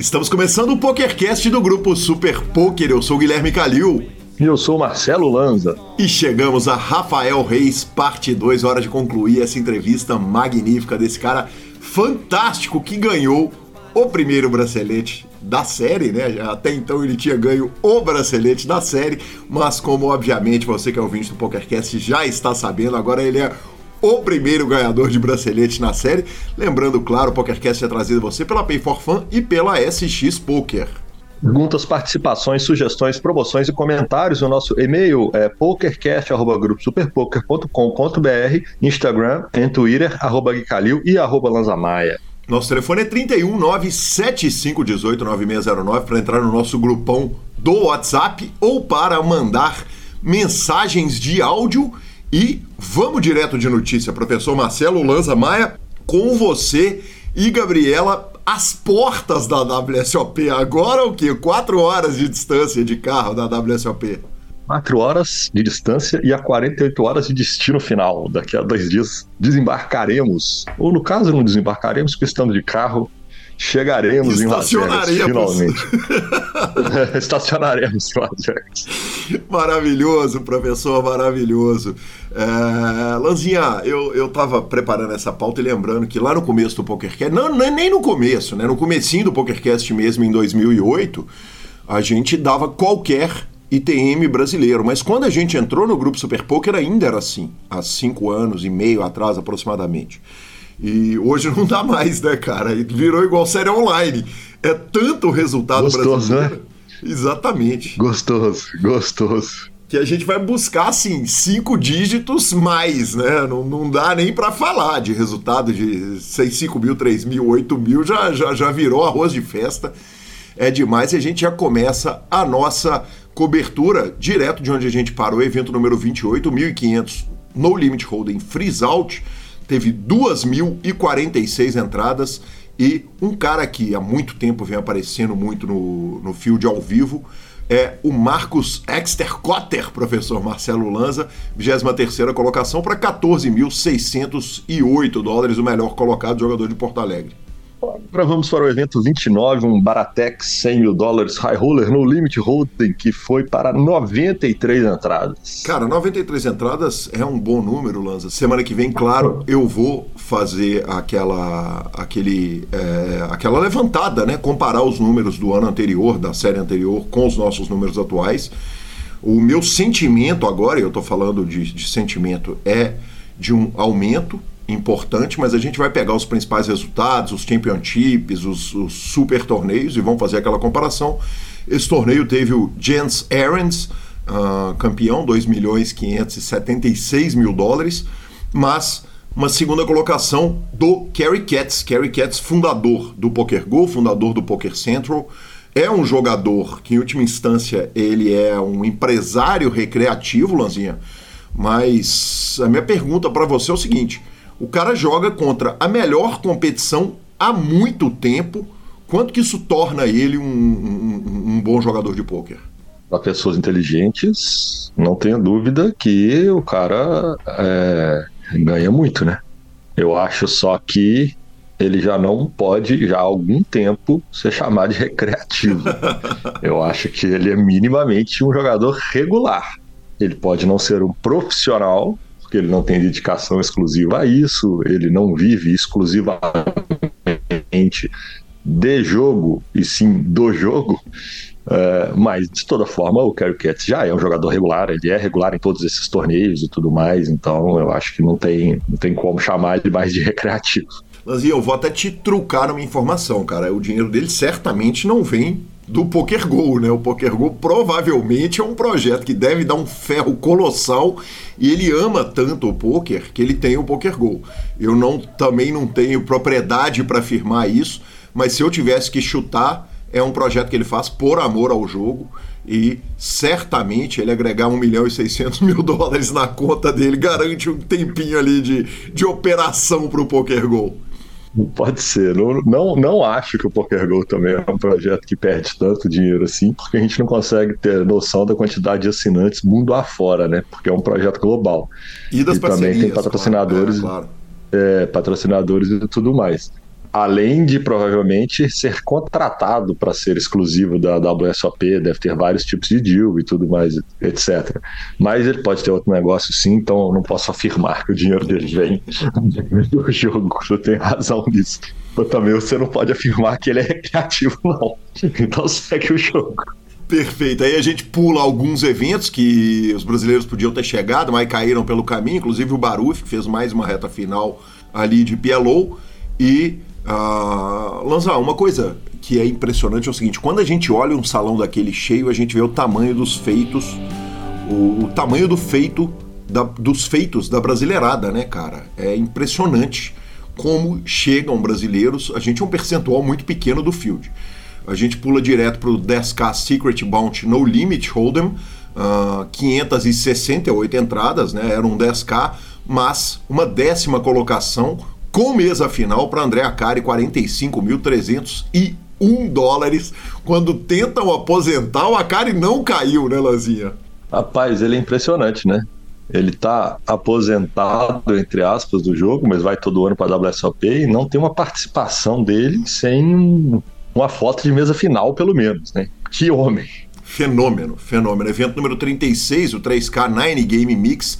Estamos começando o PokerCast do grupo Super Poker. Eu sou o Guilherme Calil. E eu sou o Marcelo Lanza. E chegamos a Rafael Reis, parte 2, hora de concluir essa entrevista magnífica desse cara fantástico que ganhou o primeiro bracelete da série, né? Até então ele tinha ganho o bracelete da série, mas como obviamente você que é ouvinte do PokerCast já está sabendo, agora ele é o primeiro ganhador de bracelete na série. Lembrando, claro, o PokerCast é trazido a você pela Pay for Fun e pela SX Poker. Perguntas, participações, sugestões, promoções e comentários. O nosso e-mail é pokercast.gruposuperpoker.com.br, Instagram e Twitter, arroba Guicalil e arroba Lanzamaia. Nosso telefone é 31 97518 9609 para entrar no nosso grupão do WhatsApp ou para mandar mensagens de áudio. E vamos direto de notícia, professor Marcelo Lanza Maia, com você e Gabriela às portas da WSOP. Agora o quê? Quatro horas de distância de carro da WSOP. 4 horas de distância e a 48 horas de destino final. Daqui a dois dias desembarcaremos, ou no caso não desembarcaremos, porque estamos de carro, chegaremos em Las Vegas, finalmente. Estacionaremos em Las Vegas. Maravilhoso, professor, maravilhoso. É, Lanzinha, eu, eu tava preparando essa pauta e lembrando que lá no começo do PokerCast, não, nem no começo, né, no comecinho do PokerCast mesmo, em 2008, a gente dava qualquer ITM brasileiro. Mas quando a gente entrou no grupo Super Poker ainda era assim, há cinco anos e meio atrás aproximadamente. E hoje não dá mais, né, cara? Virou igual série online. É tanto o resultado gostoso, brasileiro. Né? Exatamente. Gostoso, gostoso. Que a gente vai buscar, assim, cinco dígitos mais, né? Não, não dá nem para falar de resultado de 6, 5 mil, 3 mil, 8 mil, já, já, já virou arroz de festa. É demais e a gente já começa a nossa cobertura direto de onde a gente parou, evento número 28, 1500 no Limit Hold'em Freeze Out, teve 2.046 entradas e um cara que há muito tempo vem aparecendo muito no, no field ao vivo é o Marcos Extercotter, professor Marcelo Lanza, 23ª colocação para 14.608 dólares, o melhor colocado jogador de Porto Alegre. Agora vamos para o evento 29, um Baratex 100 mil dólares High Roller no Limit Holding, que foi para 93 entradas. Cara, 93 entradas é um bom número, Lanza. Semana que vem, claro, eu vou fazer aquela, aquele, é, aquela levantada, né? Comparar os números do ano anterior, da série anterior, com os nossos números atuais. O meu sentimento agora, e eu estou falando de, de sentimento, é de um aumento importante, mas a gente vai pegar os principais resultados, os championships, os, os super torneios e vamos fazer aquela comparação. Esse torneio teve o Jens Ahrens, uh, campeão, 2 milhões 576 mil dólares, mas uma segunda colocação do Kerry Katz, Kerry Katz, fundador do Poker Go, fundador do Poker Central, é um jogador que, em última instância, ele é um empresário recreativo, Lanzinha. Mas a minha pergunta para você é o seguinte: o cara joga contra a melhor competição há muito tempo. Quanto que isso torna ele um, um, um bom jogador de pôquer? Para pessoas inteligentes, não tenha dúvida que o cara é, ganha muito, né? Eu acho só que ele já não pode, já há algum tempo, ser chamado de recreativo. Eu acho que ele é minimamente um jogador regular. Ele pode não ser um profissional, porque ele não tem dedicação exclusiva a isso, ele não vive exclusivamente de jogo e sim do jogo. Uh, mas de toda forma, o Kerry Katz já é um jogador regular, ele é regular em todos esses torneios e tudo mais, então eu acho que não tem, não tem como chamar ele mais de recreativo. Lanzinha, eu vou até te trucar uma informação, cara. O dinheiro dele certamente não vem do Poker Go, né? O Poker Go provavelmente é um projeto que deve dar um ferro colossal e ele ama tanto o poker que ele tem o Poker Go. Eu não também não tenho propriedade para afirmar isso, mas se eu tivesse que chutar, é um projeto que ele faz por amor ao jogo e certamente ele agregar 1 milhão e 600 mil dólares na conta dele garante um tempinho ali de, de operação para o Poker Go. Pode ser. Não, não, não acho que o Poker Go também é um projeto que perde tanto dinheiro assim, porque a gente não consegue ter noção da quantidade de assinantes mundo afora, né? Porque é um projeto global. E das e também tem patrocinadores, claro. É, claro. é, patrocinadores e tudo mais. Além de provavelmente ser contratado para ser exclusivo da WSOP, deve ter vários tipos de deal e tudo mais, etc. Mas ele pode ter outro negócio sim, então eu não posso afirmar que o dinheiro dele vem do jogo. Você tem razão nisso. Mas também você não pode afirmar que ele é recreativo, não. Então segue o jogo. Perfeito. Aí a gente pula alguns eventos que os brasileiros podiam ter chegado, mas caíram pelo caminho, inclusive o Baruf, que fez mais uma reta final ali de PLO. E Uh, Lanza, uma coisa que é impressionante é o seguinte: quando a gente olha um salão daquele cheio, a gente vê o tamanho dos feitos, o, o tamanho do feito da, dos feitos da brasileirada, né, cara? É impressionante como chegam brasileiros. A gente é um percentual muito pequeno do field. A gente pula direto para o 10K Secret Bounty No Limit Hold'em, uh, ah, 568 entradas, né? Era um 10K, mas uma décima colocação com mesa final para André Acari, 45.301 dólares. Quando tentam aposentar, o Acari não caiu, né, Lazinha? Rapaz, ele é impressionante, né? Ele tá aposentado, entre aspas, do jogo, mas vai todo ano para a WSOP e não tem uma participação dele sem uma foto de mesa final, pelo menos, né? Que homem! Fenômeno, fenômeno. Evento número 36, o 3K Nine Game Mix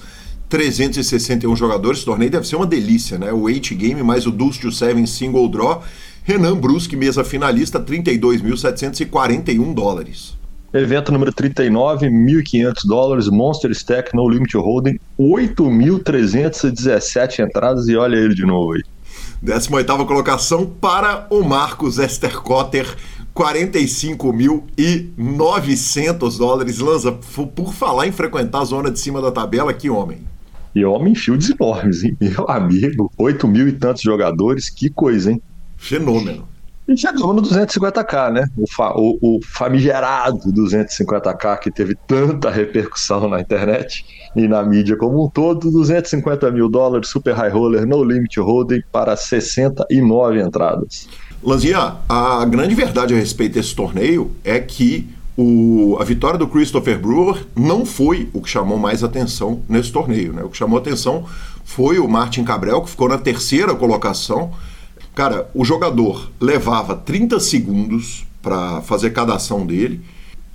361 jogadores. Esse torneio deve ser uma delícia, né? O 8 Game mais o Deuce to 7 Single Draw. Renan Brusque, mesa finalista, 32.741 dólares. Evento número 39, 1.500 dólares, Monster Stack No Limit Holding, 8.317 entradas e olha ele de novo aí. 18ª colocação para o Marcos Estercotter, 45.900 dólares. Lanza, por falar em frequentar a zona de cima da tabela, que homem. E homem fields enormes, hein? Meu amigo, 8 mil e tantos jogadores, que coisa, hein? Fenômeno. E chegamos no 250k, né? O, fa o, o famigerado 250k que teve tanta repercussão na internet e na mídia como um todo. 250 mil dólares, super high roller, no limit holding para 69 entradas. Lanzinha, a grande verdade a respeito desse torneio é que o, a vitória do Christopher Brewer não foi o que chamou mais atenção nesse torneio. Né? O que chamou atenção foi o Martin Cabrel, que ficou na terceira colocação. Cara, o jogador levava 30 segundos para fazer cada ação dele.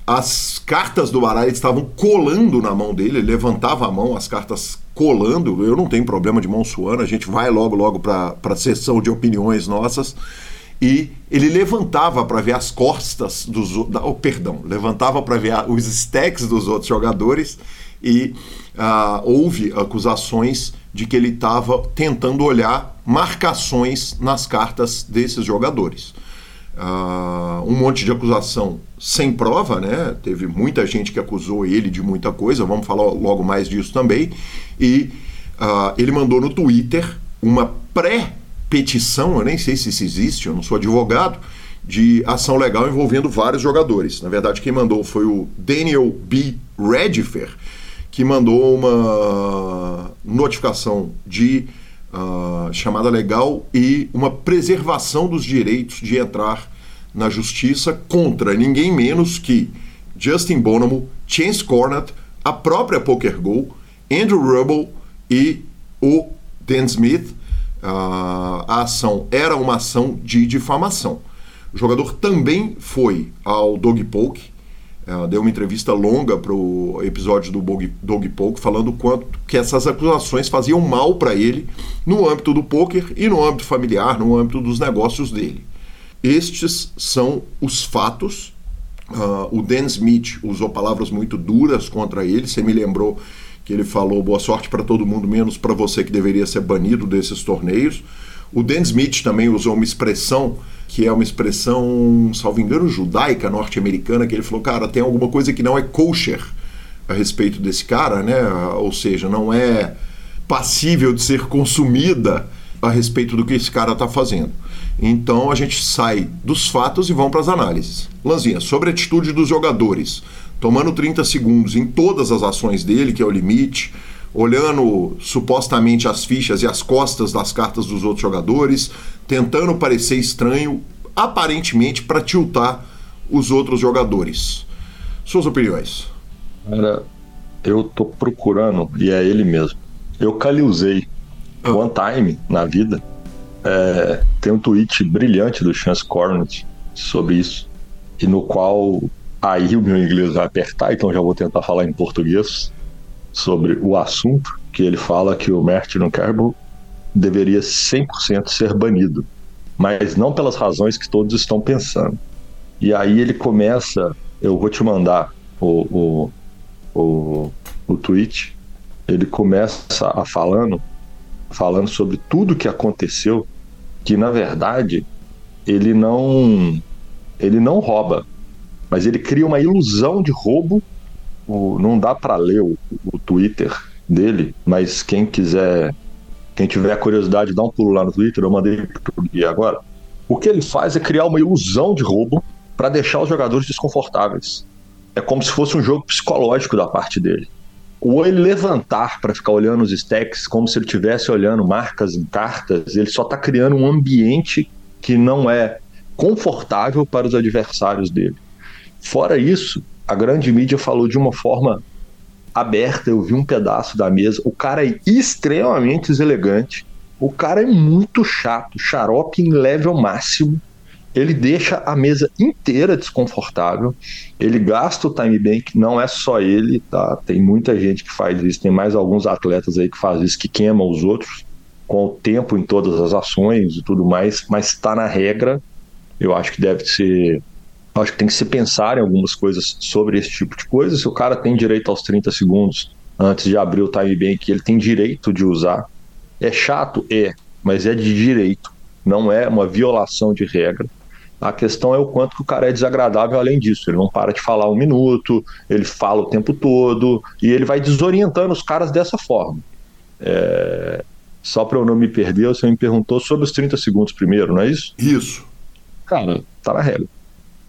As cartas do baralho estavam colando na mão dele, ele levantava a mão, as cartas colando. Eu não tenho problema de mão suando, a gente vai logo, logo para a sessão de opiniões nossas e ele levantava para ver as costas dos oh, perdão, levantava para ver os stacks dos outros jogadores e uh, houve acusações de que ele estava tentando olhar marcações nas cartas desses jogadores. Uh, um monte de acusação sem prova, né? Teve muita gente que acusou ele de muita coisa, vamos falar logo mais disso também. E uh, ele mandou no Twitter uma pré petição, eu nem sei se isso existe, eu não sou advogado, de ação legal envolvendo vários jogadores. Na verdade, quem mandou foi o Daniel B. Redifer, que mandou uma notificação de uh, chamada legal e uma preservação dos direitos de entrar na justiça contra ninguém menos que Justin Bonomo, Chance Cornett, a própria PokerGo, Andrew Rubble e o Dan Smith, a ação era uma ação de difamação. O jogador também foi ao Dog Poke, uh, deu uma entrevista longa para o episódio do Dog, Dog Poke, falando quanto que essas acusações faziam mal para ele no âmbito do poker e no âmbito familiar, no âmbito dos negócios dele. Estes são os fatos. Uh, o Dan Smith usou palavras muito duras contra ele. Você me lembrou que ele falou boa sorte para todo mundo, menos para você que deveria ser banido desses torneios. O Dan Smith também usou uma expressão que é uma expressão, salvo engano, judaica norte-americana, que ele falou, cara, tem alguma coisa que não é kosher a respeito desse cara, né? Ou seja, não é passível de ser consumida a respeito do que esse cara está fazendo. Então a gente sai dos fatos e vamos para as análises. Lanzinha, sobre a atitude dos jogadores tomando 30 segundos em todas as ações dele, que é o limite, olhando supostamente as fichas e as costas das cartas dos outros jogadores, tentando parecer estranho, aparentemente para tiltar os outros jogadores. Suas opiniões? Cara, eu tô procurando, e é ele mesmo. Eu caliusei ah. one time na vida. É, tem um tweet brilhante do Chance Cornet sobre isso, e no qual aí o meu inglês vai apertar, então já vou tentar falar em português sobre o assunto, que ele fala que o Martin Kerbal deveria 100% ser banido, mas não pelas razões que todos estão pensando. E aí ele começa, eu vou te mandar o, o, o, o tweet, ele começa a falando, falando sobre tudo que aconteceu, que na verdade ele não ele não rouba, mas ele cria uma ilusão de roubo. O, não dá para ler o, o Twitter dele, mas quem quiser, quem tiver curiosidade, dá um pulo lá no Twitter, eu mandei pro guia agora. O que ele faz é criar uma ilusão de roubo para deixar os jogadores desconfortáveis. É como se fosse um jogo psicológico da parte dele. Ou ele levantar para ficar olhando os stacks como se ele estivesse olhando marcas em cartas, ele só está criando um ambiente que não é confortável para os adversários dele. Fora isso, a grande mídia falou de uma forma aberta, eu vi um pedaço da mesa. O cara é extremamente deselegante. O cara é muito chato, xarope em level máximo ele deixa a mesa inteira desconfortável. Ele gasta o time bank, não é só ele, tá? Tem muita gente que faz isso, tem mais alguns atletas aí que fazem isso, que queimam os outros com o tempo em todas as ações e tudo mais, mas está na regra. Eu acho que deve ser. Acho que tem que se pensar em algumas coisas sobre esse tipo de coisa. Se o cara tem direito aos 30 segundos antes de abrir o time bank, ele tem direito de usar. É chato? É, mas é de direito, não é uma violação de regra. A questão é o quanto que o cara é desagradável além disso. Ele não para de falar um minuto, ele fala o tempo todo e ele vai desorientando os caras dessa forma. É... Só para eu não me perder, você me perguntou sobre os 30 segundos primeiro, não é isso? Isso. Cara, tá na regra.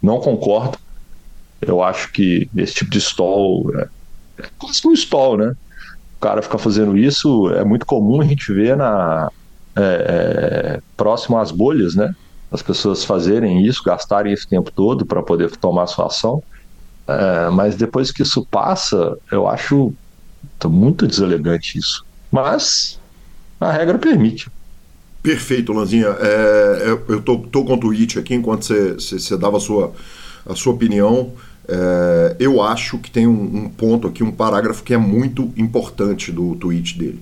Não concordo. Eu acho que esse tipo de stall é, é quase um stall, né? O cara ficar fazendo isso é muito comum a gente ver na é, é, próximo às bolhas, né? as pessoas fazerem isso, gastarem esse tempo todo para poder tomar sua ação. É, mas depois que isso passa, eu acho muito deselegante isso. Mas a regra permite. Perfeito, Lanzinha. É, é eu tô, tô com o tweet aqui enquanto você dava a sua, a sua opinião. É, eu acho que tem um, um, ponto aqui, um parágrafo que é muito importante do tweet dele.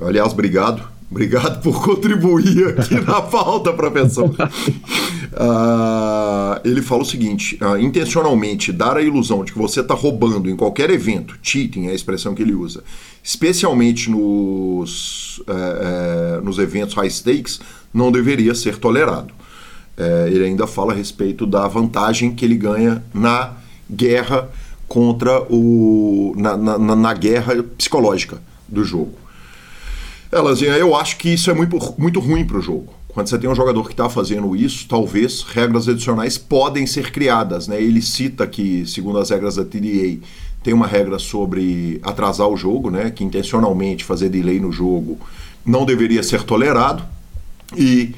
Aliás, obrigado. Obrigado por contribuir aqui na pauta, professor. Uh, ele fala o seguinte: uh, intencionalmente dar a ilusão de que você está roubando em qualquer evento, cheating é a expressão que ele usa, especialmente nos, uh, nos eventos high stakes, não deveria ser tolerado. Eh, ele ainda fala a respeito da vantagem que ele ganha na guerra contra o. na, na, na guerra psicológica do jogo. Elazinha, eu acho que isso é muito, muito ruim para o jogo. Quando você tem um jogador que está fazendo isso, talvez regras adicionais podem ser criadas. Né? Ele cita que, segundo as regras da TDA, tem uma regra sobre atrasar o jogo, né? que intencionalmente fazer delay no jogo não deveria ser tolerado. E,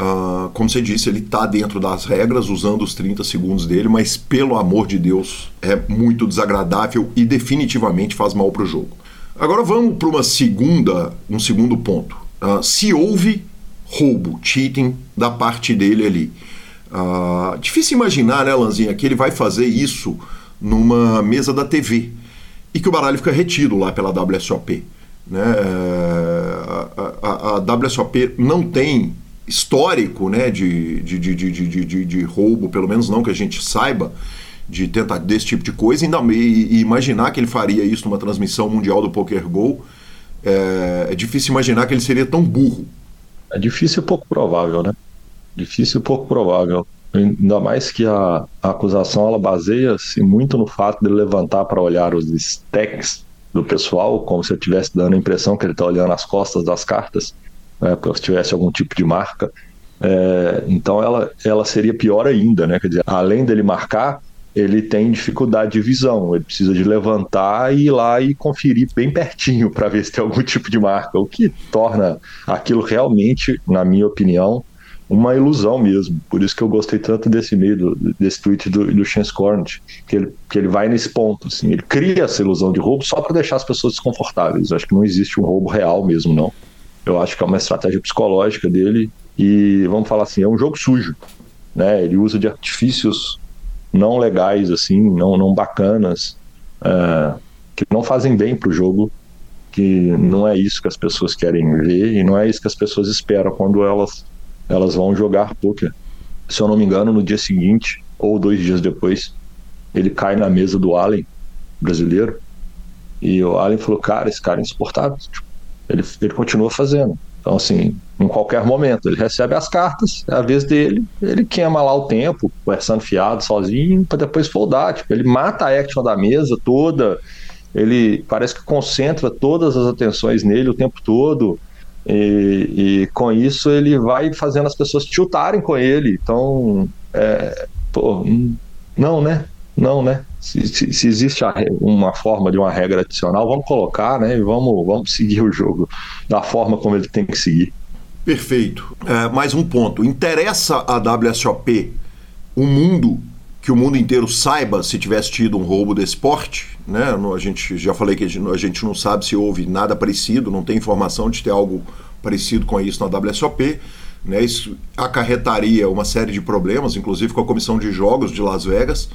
uh, como você disse, ele está dentro das regras, usando os 30 segundos dele, mas pelo amor de Deus, é muito desagradável e definitivamente faz mal para o jogo. Agora vamos para uma segunda, um segundo ponto. Uh, se houve roubo, cheating da parte dele ali. Uh, difícil imaginar, né, Lanzinha, que ele vai fazer isso numa mesa da TV e que o baralho fica retido lá pela WSOP. Né? A, a, a WSOP não tem histórico né, de, de, de, de, de, de, de roubo, pelo menos não que a gente saiba de tentar desse tipo de coisa ainda, e, e, imaginar que ele faria isso numa transmissão mundial do Poker Go, é, é, difícil imaginar que ele seria tão burro. É difícil e pouco provável, né? Difícil e pouco provável. Ainda mais que a, a acusação ela baseia-se muito no fato de levantar para olhar os stacks do pessoal, como se eu estivesse dando a impressão que ele está olhando as costas das cartas, né, como se tivesse algum tipo de marca. É, então ela, ela seria pior ainda, né? Quer dizer, além dele marcar, ele tem dificuldade de visão, ele precisa de levantar e ir lá e conferir bem pertinho para ver se tem algum tipo de marca, o que torna aquilo realmente, na minha opinião, uma ilusão mesmo. Por isso que eu gostei tanto desse meio, desse tweet do, do Chance Cornet, que ele, que ele vai nesse ponto, assim, ele cria essa ilusão de roubo só para deixar as pessoas desconfortáveis. Eu acho que não existe um roubo real mesmo, não. Eu acho que é uma estratégia psicológica dele e vamos falar assim, é um jogo sujo, né? Ele usa de artifícios não legais, assim, não, não bacanas, uh, que não fazem bem para o jogo, que não é isso que as pessoas querem ver e não é isso que as pessoas esperam quando elas, elas vão jogar poker. Se eu não me engano, no dia seguinte ou dois dias depois, ele cai na mesa do Allen, brasileiro, e o Allen falou, cara, esse cara é insuportável. Tipo, ele, ele continua fazendo. Então, assim, em qualquer momento, ele recebe as cartas, é a vez dele, ele queima lá o tempo, conversando fiado, sozinho, para depois foldar. Tipo, ele mata a action da mesa toda, ele parece que concentra todas as atenções nele o tempo todo. E, e com isso ele vai fazendo as pessoas tiltarem com ele. Então, é, pô, não, né? Não, né? Se, se, se existe uma forma de uma regra adicional, vamos colocar, né? E vamos, vamos seguir o jogo da forma como ele tem que seguir. Perfeito. É, mais um ponto. Interessa a WSOP o mundo que o mundo inteiro saiba se tivesse tido um roubo desse porte, né? A gente já falei que a gente não sabe se houve nada parecido, não tem informação de ter algo parecido com isso na WSOP. Né? Isso acarretaria uma série de problemas, inclusive com a comissão de jogos de Las Vegas.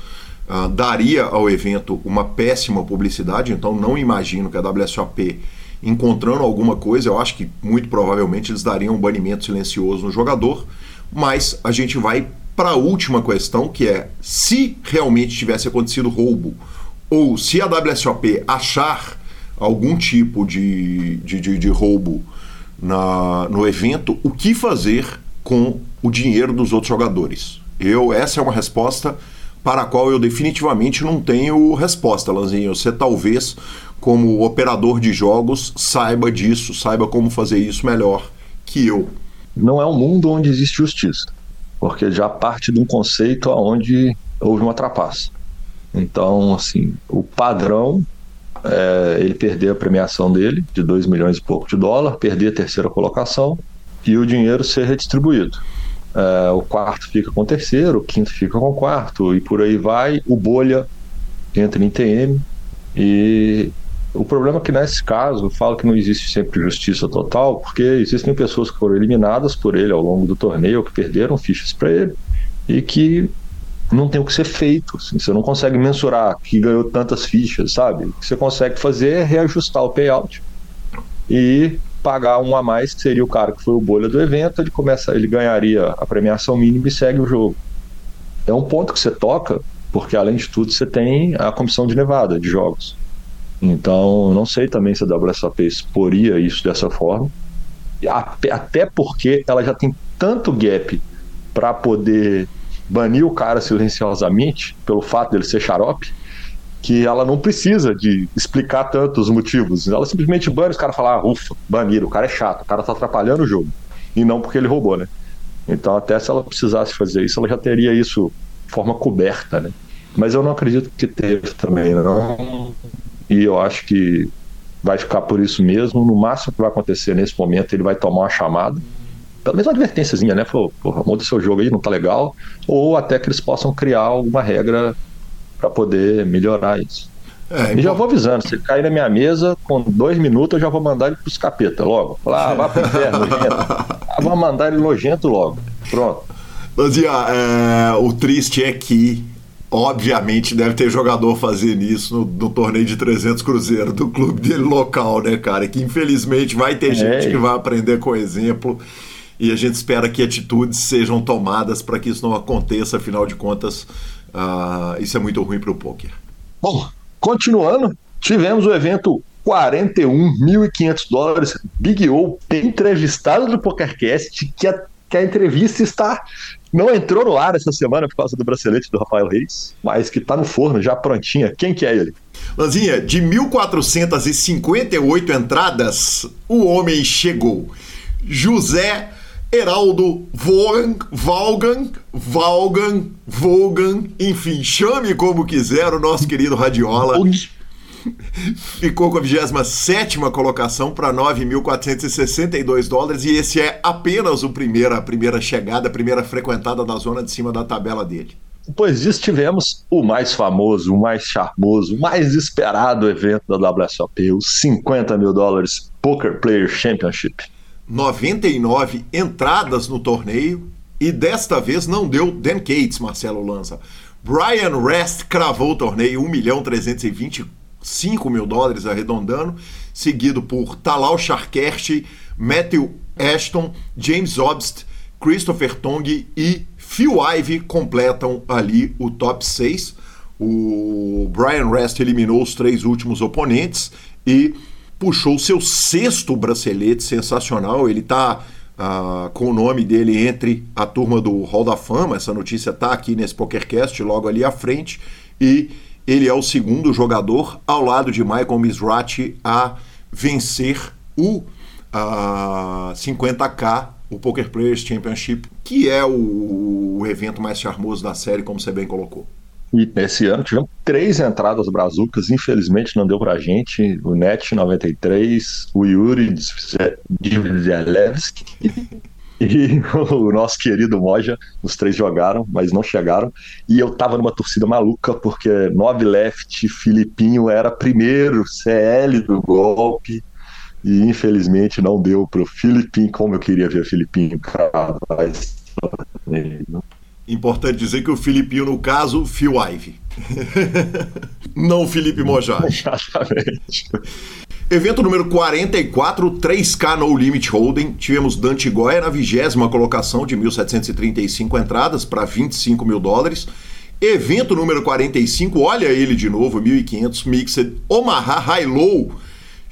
Uh, daria ao evento uma péssima publicidade, então não imagino que a WSOP encontrando alguma coisa, eu acho que muito provavelmente eles dariam um banimento silencioso no jogador, mas a gente vai para a última questão, que é se realmente tivesse acontecido roubo, ou se a WSOP achar algum tipo de, de, de, de roubo na, no evento, o que fazer com o dinheiro dos outros jogadores? Eu, essa é uma resposta para a qual eu definitivamente não tenho resposta, Lanzinho. Você talvez, como operador de jogos, saiba disso, saiba como fazer isso melhor que eu. Não é um mundo onde existe justiça porque já parte de um conceito onde houve uma trapaça. Então, assim, o padrão é ele perder a premiação dele, de 2 milhões e pouco de dólar, perder a terceira colocação e o dinheiro ser redistribuído. É, o quarto fica com o terceiro, o quinto fica com o quarto, e por aí vai. O bolha entra em TM e o problema é que nesse caso, eu falo que não existe sempre justiça total, porque existem pessoas que foram eliminadas por ele ao longo do torneio, que perderam fichas para ele, e que não tem o que ser feito. Assim, você não consegue mensurar que ganhou tantas fichas, sabe? O que você consegue fazer é reajustar o payout e pagar um a mais, que seria o cara que foi o bolha do evento, ele começa, ele ganharia a premiação mínima e segue o jogo. É um ponto que você toca, porque além de tudo você tem a comissão de Nevada de jogos. Então, não sei também se a WSOP exporia isso dessa forma. Até porque ela já tem tanto gap para poder banir o cara silenciosamente, pelo fato dele ser xarope, que ela não precisa de explicar tanto os motivos. Ela simplesmente bane, os caras falam, ah, ufa, baniram, o cara é chato, o cara tá atrapalhando o jogo. E não porque ele roubou, né? Então, até se ela precisasse fazer isso, ela já teria isso de forma coberta, né? Mas eu não acredito que teve também, não e eu acho que vai ficar por isso mesmo. No máximo que vai acontecer nesse momento, ele vai tomar uma chamada, pelo menos uma advertênciazinha, né? Falou, porra, muda seu jogo aí, não tá legal. Ou até que eles possam criar alguma regra para poder melhorar isso. É, e já vou avisando, se cair na minha mesa, com dois minutos eu já vou mandar ele pros capeta logo. Falar, ah, vá pro inferno, nojento. Ah, vou mandar ele nojento logo. Pronto. Luzia, é, o triste é que Obviamente deve ter jogador fazendo isso no, no, torneio de 300 Cruzeiro do clube dele local, né, cara? Que infelizmente vai ter é. gente que vai aprender com exemplo e a gente espera que atitudes sejam tomadas para que isso não aconteça, afinal de contas, uh, isso é muito ruim para o poker. Bom, continuando, tivemos o evento 41.500 dólares Big O, tem entrevistado do PokerCast que a, que a entrevista está não entrou no ar essa semana por causa do bracelete do Rafael Reis, mas que tá no forno já prontinha. Quem que é ele? Lanzinha, de 1458 entradas, o homem chegou. José Heraldo Vogan, Valgan, Valgan, Vogan, enfim, chame como quiser o nosso querido Radiola. Ficou com a 27 colocação para 9.462 dólares e esse é apenas o primeiro, a primeira chegada, a primeira frequentada da zona de cima da tabela dele. Depois disso, tivemos o mais famoso, o mais charmoso, o mais esperado evento da WSOP, os 50 mil dólares Poker Player Championship. 99 entradas no torneio e desta vez não deu Dan Cates, Marcelo Lanza. Brian Rest cravou o torneio 1 milhão 325 mil dólares arredondando, seguido por Talal Sharkert, Matthew Ashton, James Obst, Christopher Tong e Phil Ivey completam ali o top 6. O Brian Rest eliminou os três últimos oponentes e puxou seu sexto bracelete sensacional. Ele está ah, com o nome dele entre a turma do Hall da Fama. Essa notícia está aqui nesse PokerCast, logo ali à frente. E ele é o segundo jogador, ao lado de Michael Mizrachi, a vencer o uh, ah, 50K, o Poker Players Championship, que é o, o evento mais charmoso da série, como você bem colocou. E esse ano tivemos três entradas brazucas, infelizmente não deu pra gente. O Net 93, o Yuri Dvzelewski e o nosso querido Moja. Os três jogaram, mas não chegaram. E eu tava numa torcida maluca, porque Nove Left Filipinho era primeiro CL do golpe. E infelizmente não deu pro Filipinho, como eu queria ver Filipinho. Cara, Importante dizer que o Filipinho, no caso, Phil Ive. Não o Felipe Mojá. Exatamente. Evento número 44, 3K No Limit Holding. Tivemos Dante Goya na vigésima colocação de 1.735 entradas para 25 mil dólares. Evento número 45, olha ele de novo, 1.500 Mixed Omaha High Low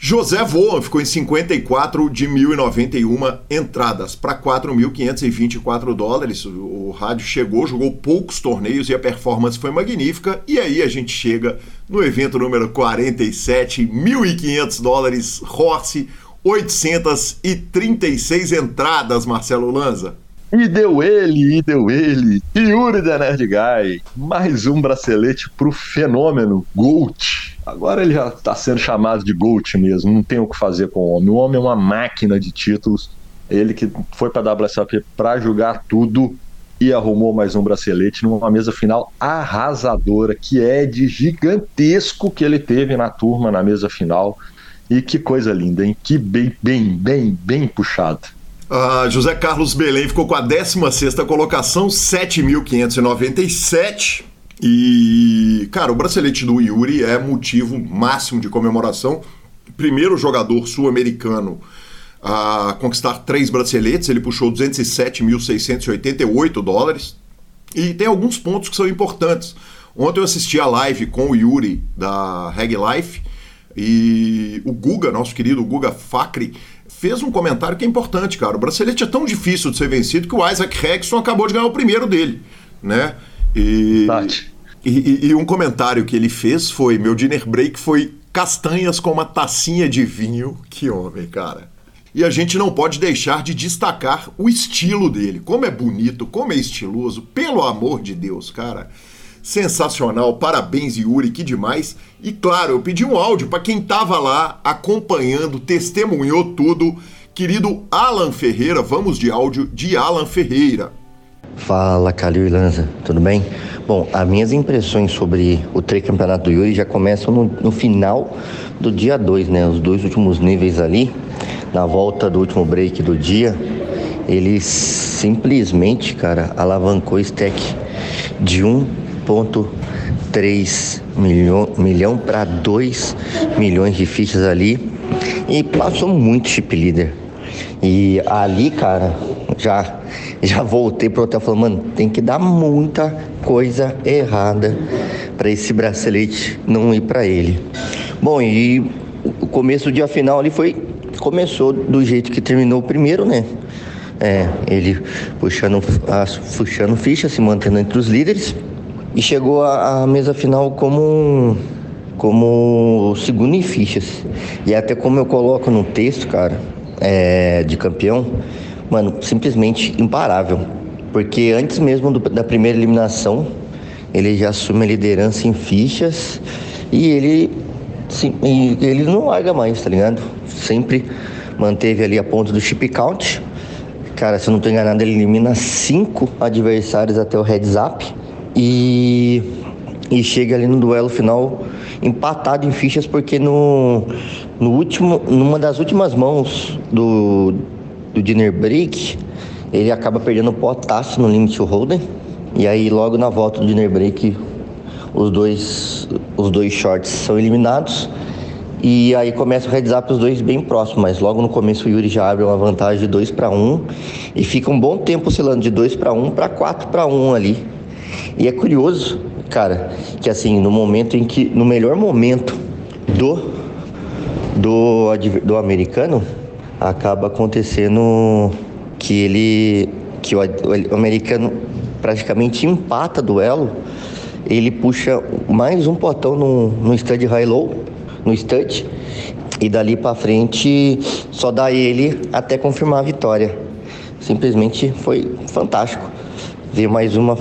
José Voa ficou em 54 de 1.091 entradas para 4.524 dólares. O rádio chegou, jogou poucos torneios e a performance foi magnífica. E aí a gente chega no evento número 47, 1.500 dólares, Horse, 836 entradas, Marcelo Lanza. E deu ele, e deu ele, Yuri da Nerd Guy. Mais um bracelete pro fenômeno Gold. Agora ele já está sendo chamado de Gold mesmo, não tem o que fazer com o homem. O homem é uma máquina de títulos. Ele que foi para a WSOP para jogar tudo e arrumou mais um bracelete numa mesa final arrasadora, que é de gigantesco que ele teve na turma na mesa final. E que coisa linda, hein? Que bem, bem, bem, bem puxado. Uh, José Carlos Belém ficou com a 16 colocação, 7.597. E, cara, o bracelete do Yuri é motivo máximo de comemoração. Primeiro jogador sul-americano a conquistar três braceletes, ele puxou 207.688 dólares. E tem alguns pontos que são importantes. Ontem eu assisti a live com o Yuri da Reg Life e o Guga, nosso querido Guga Facri, fez um comentário que é importante, cara. O bracelete é tão difícil de ser vencido que o Isaac Hexon acabou de ganhar o primeiro dele, né? E, e, e, um comentário que ele fez foi: meu dinner break foi castanhas com uma tacinha de vinho. Que homem, cara. E a gente não pode deixar de destacar o estilo dele. Como é bonito, como é estiloso, pelo amor de Deus, cara. Sensacional, parabéns Yuri, que demais. E claro, eu pedi um áudio para quem tava lá acompanhando, testemunhou tudo. Querido Alan Ferreira, vamos de áudio de Alan Ferreira. Fala, Calil e Lanza, tudo bem? Bom, as minhas impressões sobre o tricampeonato do Yuri já começam no, no final do dia 2, né? Os dois últimos níveis ali, na volta do último break do dia, ele simplesmente, cara, alavancou o stack de um 1,3 milhão, milhão para 2 milhões de fichas ali e passou muito chip leader. E ali, cara, já já voltei pro hotel falando, mano, tem que dar muita coisa errada para esse bracelete não ir para ele. Bom, e o começo do dia final ali foi começou do jeito que terminou o primeiro, né? É, ele puxando, puxando ficha, se mantendo entre os líderes e chegou à mesa final como como segundo em fichas. E até como eu coloco no texto, cara, é, de campeão, mano, simplesmente imparável. Porque antes mesmo do, da primeira eliminação, ele já assume a liderança em fichas e ele, sim, ele não larga mais, tá ligado? Sempre manteve ali a ponta do chip count. Cara, se eu não tô enganado, ele elimina cinco adversários até o heads up e, e chega ali no duelo final empatado em fichas porque no, no último, numa das últimas mãos do, do dinner break, ele acaba perdendo potássio no limit holder. E aí logo na volta do dinner break os dois, os dois shorts são eliminados. E aí começa o heads up os dois bem próximos, mas logo no começo o Yuri já abre uma vantagem de 2 para 1 e fica um bom tempo oscilando de 2 para 1 para 4 para 1 ali. E é curioso, cara, que assim, no momento em que no melhor momento do do, do americano, acaba acontecendo que ele que o, o americano praticamente empata duelo, ele puxa mais um potão no, no stud high-low no stud e dali para frente só dá ele até confirmar a vitória. Simplesmente foi fantástico ver mais uma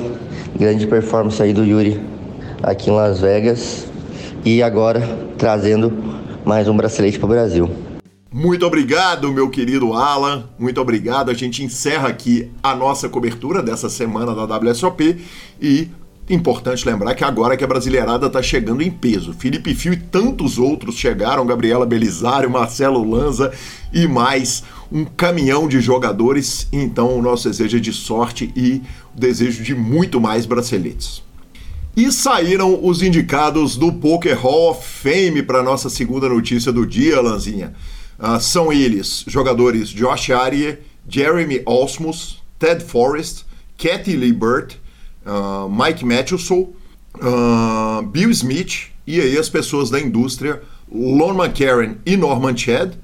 grande performance aí do Yuri aqui em Las Vegas e agora trazendo mais um bracelete para o Brasil. Muito obrigado, meu querido Alan. Muito obrigado. A gente encerra aqui a nossa cobertura dessa semana da WSOP e Importante lembrar que agora que a Brasileirada está chegando em peso. Felipe Fio e tantos outros chegaram, Gabriela Belisário, Marcelo Lanza e mais um caminhão de jogadores. Então, o nosso desejo é de sorte e desejo de muito mais braceletes. E saíram os indicados do Poker Hall of Fame para nossa segunda notícia do dia, Lanzinha. Uh, são eles jogadores Josh Arias, Jeremy Osmus, Ted Forrest, Kathy Lee Burt, uh, Mike Matheson, uh, Bill Smith e aí as pessoas da indústria, Lon McCarran e Norman Chad,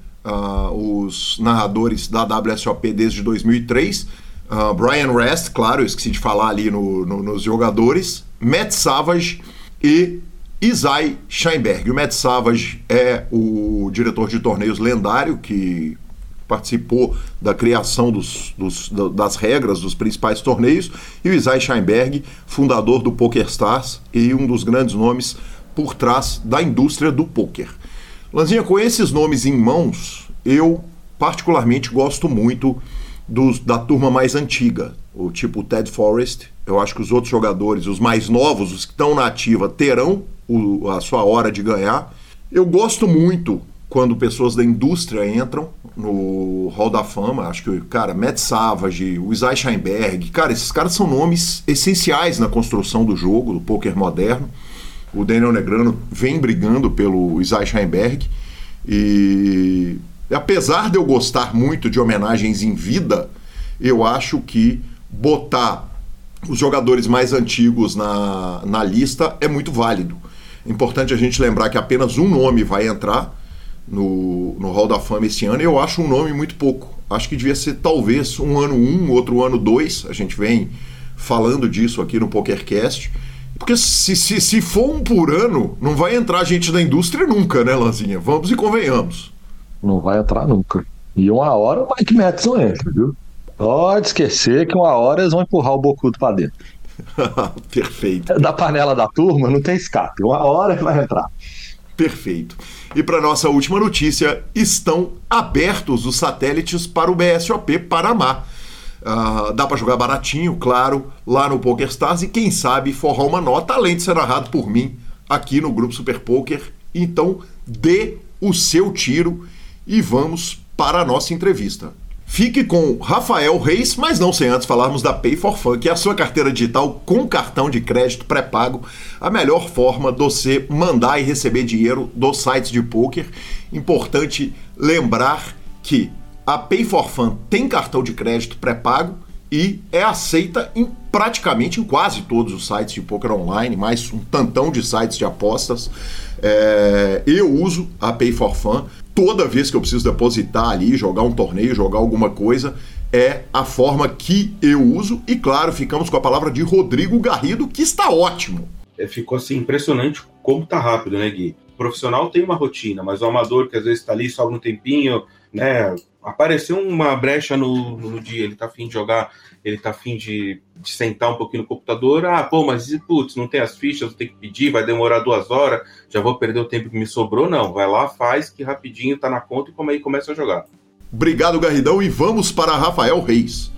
os narradores da WSOP desde 2003, uh, Brian Rest, claro, eu esqueci de falar ali no, no, nos jogadores, Matt Savage e Isai Scheinberg. O Matt Savage é o diretor de torneios lendário que participou da criação dos, dos, das regras dos principais torneios, e o Isai Scheinberg, fundador do PokerStars e um dos grandes nomes por trás da indústria do poker. Lanzinha, com esses nomes em mãos, eu particularmente gosto muito dos, da turma mais antiga, o tipo Ted Forrest. Eu acho que os outros jogadores, os mais novos, os que estão na ativa, terão o, a sua hora de ganhar. Eu gosto muito quando pessoas da indústria entram no Hall da Fama, acho que, cara, Matt Savage, o Isai Scheinberg, cara, esses caras são nomes essenciais na construção do jogo, do poker moderno. O Daniel Negrano vem brigando pelo Isai Scheinberg e apesar de eu gostar muito de homenagens em vida, eu acho que botar os jogadores mais antigos na, na lista é muito válido. É importante a gente lembrar que apenas um nome vai entrar, no, no Hall da Fama este ano, eu acho um nome muito pouco. Acho que devia ser talvez um ano um, outro ano dois. A gente vem falando disso aqui no PokerCast. Porque se, se, se for um por ano, não vai entrar gente da indústria nunca, né, Lanzinha? Vamos e convenhamos. Não vai entrar nunca. E uma hora o Mike Madison entra, viu? Pode esquecer que uma hora eles vão empurrar o Bocudo pra dentro. Perfeito. Da panela da turma não tem escape. Uma hora que vai entrar. Perfeito. E para nossa última notícia, estão abertos os satélites para o BSOP Panamá. Uh, dá para jogar baratinho, claro, lá no PokerStars e quem sabe forrar uma nota, além de ser narrado por mim aqui no Grupo Super Poker. Então, dê o seu tiro e vamos para a nossa entrevista. Fique com Rafael Reis, mas não sem antes falarmos da Pay for Fun, que é a sua carteira digital com cartão de crédito pré-pago, a melhor forma de você mandar e receber dinheiro dos sites de poker. Importante lembrar que a Pay for Fun tem cartão de crédito pré-pago e é aceita em praticamente em quase todos os sites de poker online, mais um tantão de sites de apostas. É, eu uso a Pay for Fun toda vez que eu preciso depositar ali, jogar um torneio, jogar alguma coisa, é a forma que eu uso. E claro, ficamos com a palavra de Rodrigo Garrido, que está ótimo. É, ficou assim impressionante como tá rápido, né, Gui? O profissional tem uma rotina, mas o amador que às vezes está ali só um tempinho, né? Apareceu uma brecha no, no dia, ele tá afim de jogar, ele tá afim de, de sentar um pouquinho no computador. Ah, pô, mas putz, não tem as fichas, tem que pedir, vai demorar duas horas, já vou perder o tempo que me sobrou. Não, vai lá, faz que rapidinho tá na conta e como aí começa a jogar. Obrigado, Garridão, e vamos para Rafael Reis.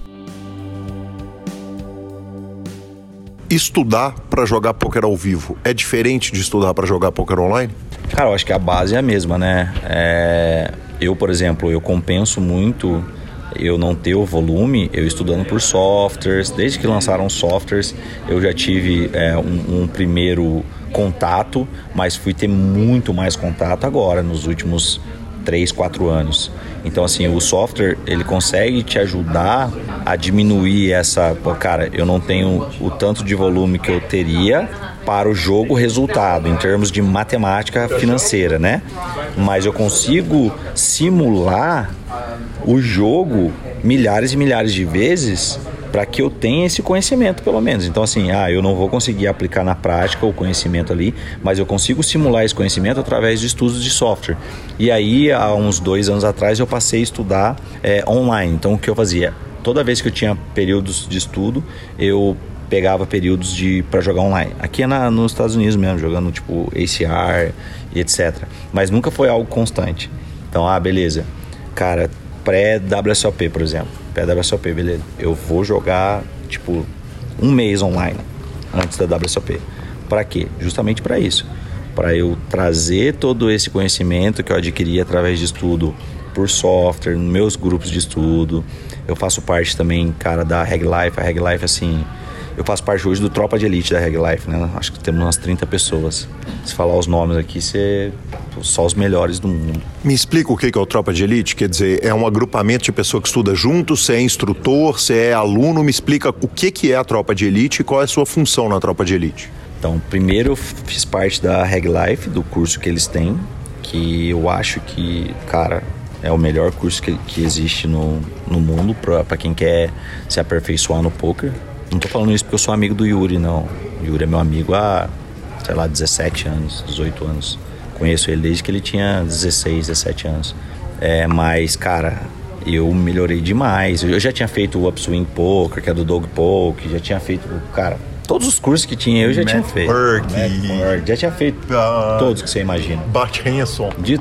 Estudar para jogar poker ao vivo é diferente de estudar para jogar poker online? Cara, eu acho que a base é a mesma, né? É... Eu, por exemplo, eu compenso muito eu não ter o volume, eu estudando por softwares, desde que lançaram softwares, eu já tive é, um, um primeiro contato, mas fui ter muito mais contato agora, nos últimos 3, 4 anos. Então, assim, o software ele consegue te ajudar a diminuir essa. Pô, cara, eu não tenho o tanto de volume que eu teria para o jogo resultado, em termos de matemática financeira, né? Mas eu consigo simular o jogo milhares e milhares de vezes para que eu tenha esse conhecimento, pelo menos. Então, assim, ah, eu não vou conseguir aplicar na prática o conhecimento ali, mas eu consigo simular esse conhecimento através de estudos de software. E aí, há uns dois anos atrás, eu passei a estudar é, online. Então, o que eu fazia? Toda vez que eu tinha períodos de estudo, eu pegava períodos de para jogar online. Aqui é na, nos Estados Unidos mesmo, jogando tipo ACR e etc. Mas nunca foi algo constante. Então, ah, beleza. Cara, pré-WSOP, por exemplo. Pré-WSOP, beleza. Eu vou jogar, tipo, um mês online antes da WSOP. Para quê? Justamente para isso. Para eu trazer todo esse conhecimento que eu adquiri através de estudo por software, nos meus grupos de estudo. Eu faço parte também, cara, da Reg Life. A Reg Life, assim, eu faço parte hoje do Tropa de Elite da Reg Life, né? Acho que temos umas 30 pessoas. Se falar os nomes aqui, você só os melhores do mundo. Me explica o que é o Tropa de Elite? Quer dizer, é um agrupamento de pessoas que estuda junto, você é instrutor, você é aluno, me explica o que é a Tropa de Elite e qual é a sua função na Tropa de Elite. Então, primeiro eu fiz parte da Reg Life, do curso que eles têm, que eu acho que, cara, é o melhor curso que, que existe no, no mundo para quem quer se aperfeiçoar no poker. Não tô falando isso porque eu sou amigo do Yuri, não. O Yuri é meu amigo há, sei lá, 17 anos, 18 anos. Conheço ele desde que ele tinha 16, 17 anos. É, mas, cara, eu melhorei demais. Eu já tinha feito o Upswing Poker, que é do Dog Poke, já tinha feito, cara, todos os cursos que tinha eu já Matt tinha feito. Matt já tinha feito uh, todos que você imagina. Bart Hanson. De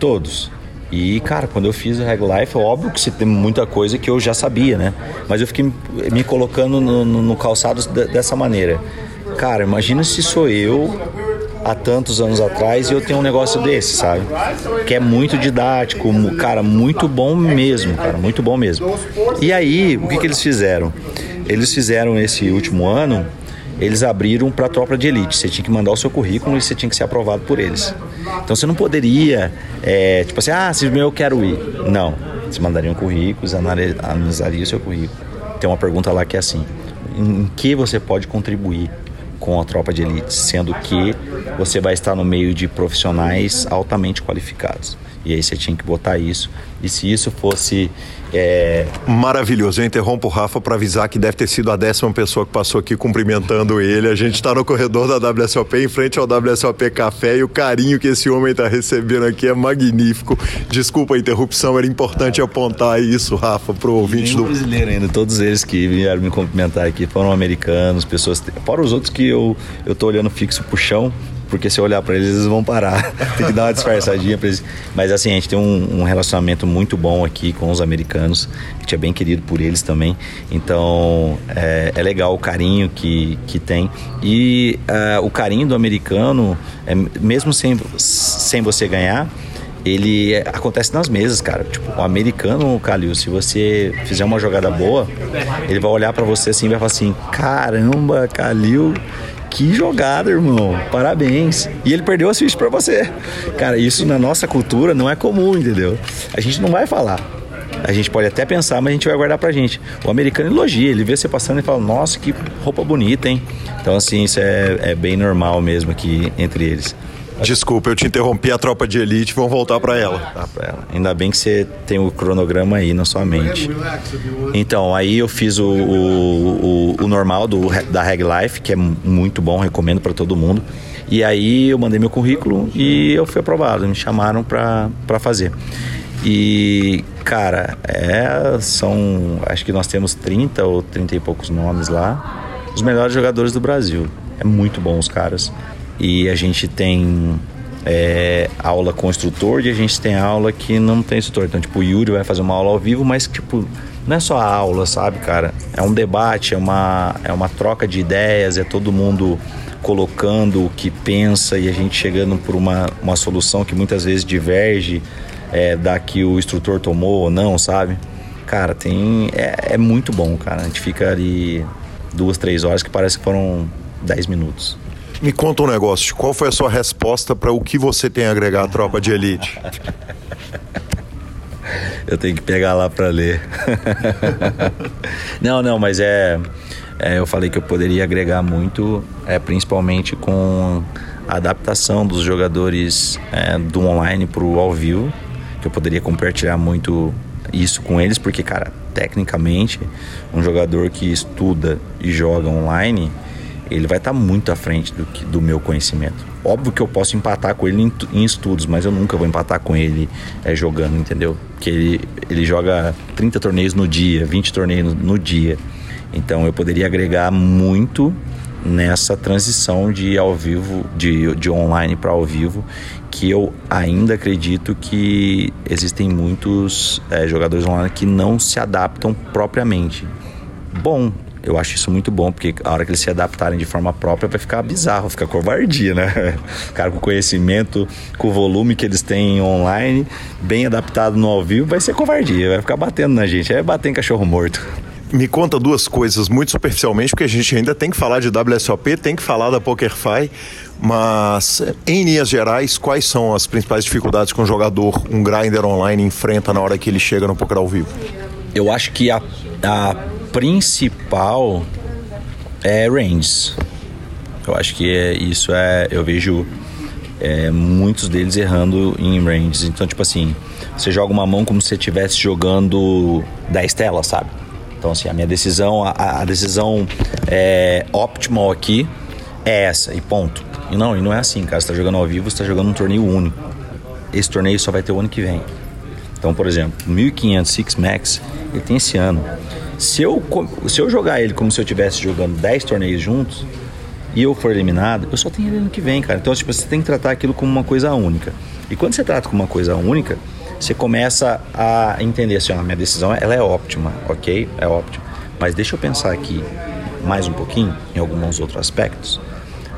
todos. E, cara, quando eu fiz o Reg Life, óbvio que tem muita coisa que eu já sabia, né? Mas eu fiquei me colocando no, no, calçado dessa maneira. Cara, imagina se sou eu há tantos anos atrás e eu tenho um negócio desse, sabe? Que é muito didático, cara, muito bom mesmo, cara, muito bom mesmo. E aí, o que, que eles fizeram? Eles fizeram esse último ano eles abriram para tropa de elite. Você tinha que mandar o seu currículo e você tinha que ser aprovado por eles. Então você não poderia, é, tipo assim, ah, se eu quero ir. Não. Você mandaria um currículo, analisaria o seu currículo. Tem uma pergunta lá que é assim: em que você pode contribuir com a tropa de elite, sendo que você vai estar no meio de profissionais altamente qualificados. E aí você tinha que botar isso. E se isso fosse é... Maravilhoso. Eu interrompo o Rafa para avisar que deve ter sido a décima pessoa que passou aqui cumprimentando ele. A gente está no corredor da WSOP, em frente ao WSOP Café, e o carinho que esse homem está recebendo aqui é magnífico. Desculpa a interrupção, era importante apontar isso, Rafa, para o ouvinte do. brasileiro ainda, todos eles que vieram me cumprimentar aqui foram americanos, pessoas. Fora os outros que eu, eu tô olhando fixo pro chão, porque se eu olhar para eles, eles vão parar. tem que dar uma disfarçadinha para eles. Mas assim, a gente tem um, um, relacionamento muito bom aqui com os americanos. A gente é bem querido por eles também. Então é, é legal o carinho que, que tem. E uh, o carinho do americano, é, mesmo sem, sem você ganhar, ele acontece nas mesas, cara. Tipo, o americano, Calil, se você fizer uma jogada boa, ele vai olhar para você assim e vai falar assim: caramba, Calil que jogada, irmão. Parabéns. E ele perdeu a Switch para você. Cara, isso na nossa cultura não é comum, entendeu? A gente não vai falar. A gente pode até pensar, mas a gente vai guardar pra gente. O americano elogia, ele vê você passando e fala, nossa, que roupa bonita, hein? Então, assim, isso é, é bem normal mesmo aqui entre eles. Desculpa, eu te interrompi a tropa de elite, vamos voltar para ela. Tá ela. Ainda bem que você tem o cronograma aí na sua mente. Então, aí eu fiz o, o, o, o normal do, da Reg Life, que é muito bom, recomendo para todo mundo. E aí eu mandei meu currículo e eu fui aprovado, me chamaram para fazer. E, cara, é, são. Acho que nós temos 30 ou 30 e poucos nomes lá. Os melhores jogadores do Brasil. É muito bom os caras e a gente tem é, aula com instrutor e a gente tem aula que não tem instrutor. Então, tipo, o Yuri vai fazer uma aula ao vivo, mas, tipo, não é só a aula, sabe, cara? É um debate, é uma, é uma troca de ideias, é todo mundo colocando o que pensa e a gente chegando por uma, uma solução que muitas vezes diverge é, da que o instrutor tomou ou não, sabe? cara, tem. É, é muito bom, cara. A gente fica ali duas, três horas que parece que foram dez minutos. Me conta um negócio. Qual foi a sua resposta para o que você tem a agregar à tropa de elite? Eu tenho que pegar lá para ler. não, não, mas é, é, Eu falei que eu poderia agregar muito, é, principalmente com a adaptação dos jogadores é, do online para o ao vivo, que eu poderia compartilhar muito isso com eles, porque, cara, tecnicamente, um jogador que estuda e joga online, ele vai estar tá muito à frente do, que, do meu conhecimento. Óbvio que eu posso empatar com ele em, em estudos, mas eu nunca vou empatar com ele é, jogando, entendeu? Porque ele, ele joga 30 torneios no dia, 20 torneios no, no dia. Então eu poderia agregar muito nessa transição de ao vivo, de, de online para ao vivo, que eu ainda acredito que existem muitos é, jogadores online que não se adaptam propriamente. Bom, eu acho isso muito bom, porque a hora que eles se adaptarem de forma própria vai ficar bizarro, ficar covardia, né? Cara, com conhecimento, com o volume que eles têm online, bem adaptado no ao vivo, vai ser covardia, vai ficar batendo na gente, é bater em cachorro morto. Me conta duas coisas muito superficialmente, porque a gente ainda tem que falar de WSOP, tem que falar da PokerFi, mas em linhas gerais, quais são as principais dificuldades que um jogador, um grinder online enfrenta na hora que ele chega no poker ao vivo? Eu acho que a, a principal é ranges. Eu acho que é, isso é. Eu vejo é, muitos deles errando em ranges. Então, tipo assim, você joga uma mão como se você estivesse jogando 10 telas, sabe? Então, assim, a minha decisão, a, a decisão é, optimal aqui é essa, e ponto. E não, e não é assim, cara. Você tá jogando ao vivo, você tá jogando um torneio único. Esse torneio só vai ter o ano que vem. Então, por exemplo, 1500 Six Max, ele tem esse ano. Se eu, se eu jogar ele como se eu estivesse jogando 10 torneios juntos e eu for eliminado, eu só tenho ele ano que vem, cara. Então, tipo, você tem que tratar aquilo como uma coisa única. E quando você trata como uma coisa única, você começa a entender assim, a minha decisão ela é óptima, ok? É óptima. Mas deixa eu pensar aqui mais um pouquinho em alguns outros aspectos.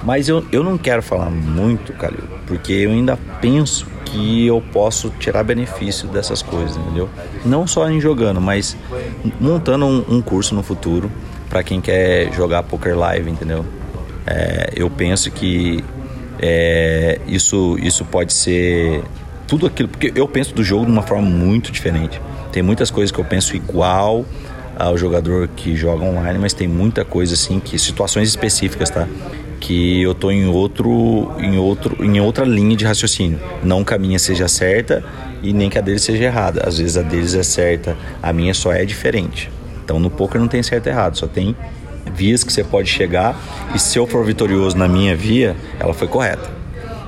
Mas eu, eu não quero falar muito, Calil, porque eu ainda penso que eu posso tirar benefício dessas coisas, entendeu? Não só em jogando, mas montando um, um curso no futuro para quem quer jogar poker live, entendeu? É, eu penso que é, isso, isso pode ser tudo aquilo, porque eu penso do jogo de uma forma muito diferente. Tem muitas coisas que eu penso igual ao jogador que joga online, mas tem muita coisa assim que situações específicas, tá? Que eu tô em outro em outro em outra linha de raciocínio. Não que a minha seja certa e nem que a deles seja errada. Às vezes a deles é certa, a minha só é diferente. Então no poker não tem certo e errado, só tem vias que você pode chegar e se eu for vitorioso na minha via, ela foi correta.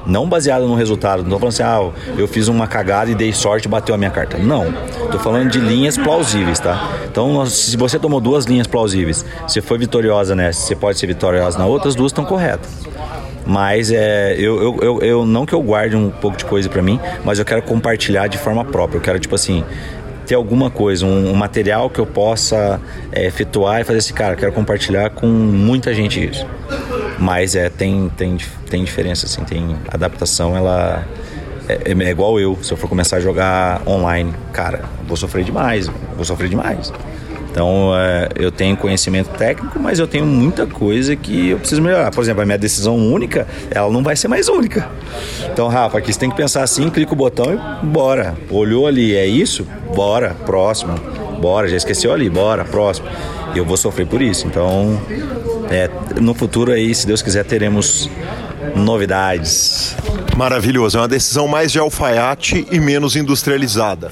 Não baseado no resultado. Não tô falando assim, ah, eu fiz uma cagada e dei sorte e bateu a minha carta. Não. Tô falando de linhas plausíveis, tá? Então, se você tomou duas linhas plausíveis, você foi vitoriosa nessa, você pode ser vitoriosa na outra, as duas estão corretas. Mas é, eu, eu, eu, eu, não que eu guarde um pouco de coisa para mim, mas eu quero compartilhar de forma própria. Eu quero, tipo assim, ter alguma coisa, um, um material que eu possa é, efetuar e fazer assim, cara, quero compartilhar com muita gente isso. Mas é, tem, tem, tem diferença, assim, tem adaptação, ela é, é, igual eu, se eu for começar a jogar online, cara, vou sofrer demais, vou sofrer demais. Então, é, eu tenho conhecimento técnico, mas eu tenho muita coisa que eu preciso melhorar. Por exemplo, a minha decisão única, ela não vai ser mais única. Então, Rafa, aqui você tem que pensar assim, clica o botão e bora. Olhou ali, é isso? Bora, próximo. Bora, já esqueceu ali, bora, próximo. E eu vou sofrer por isso. Então, é, no futuro aí, se Deus quiser, teremos novidades. Maravilhoso, é uma decisão mais de alfaiate e menos industrializada.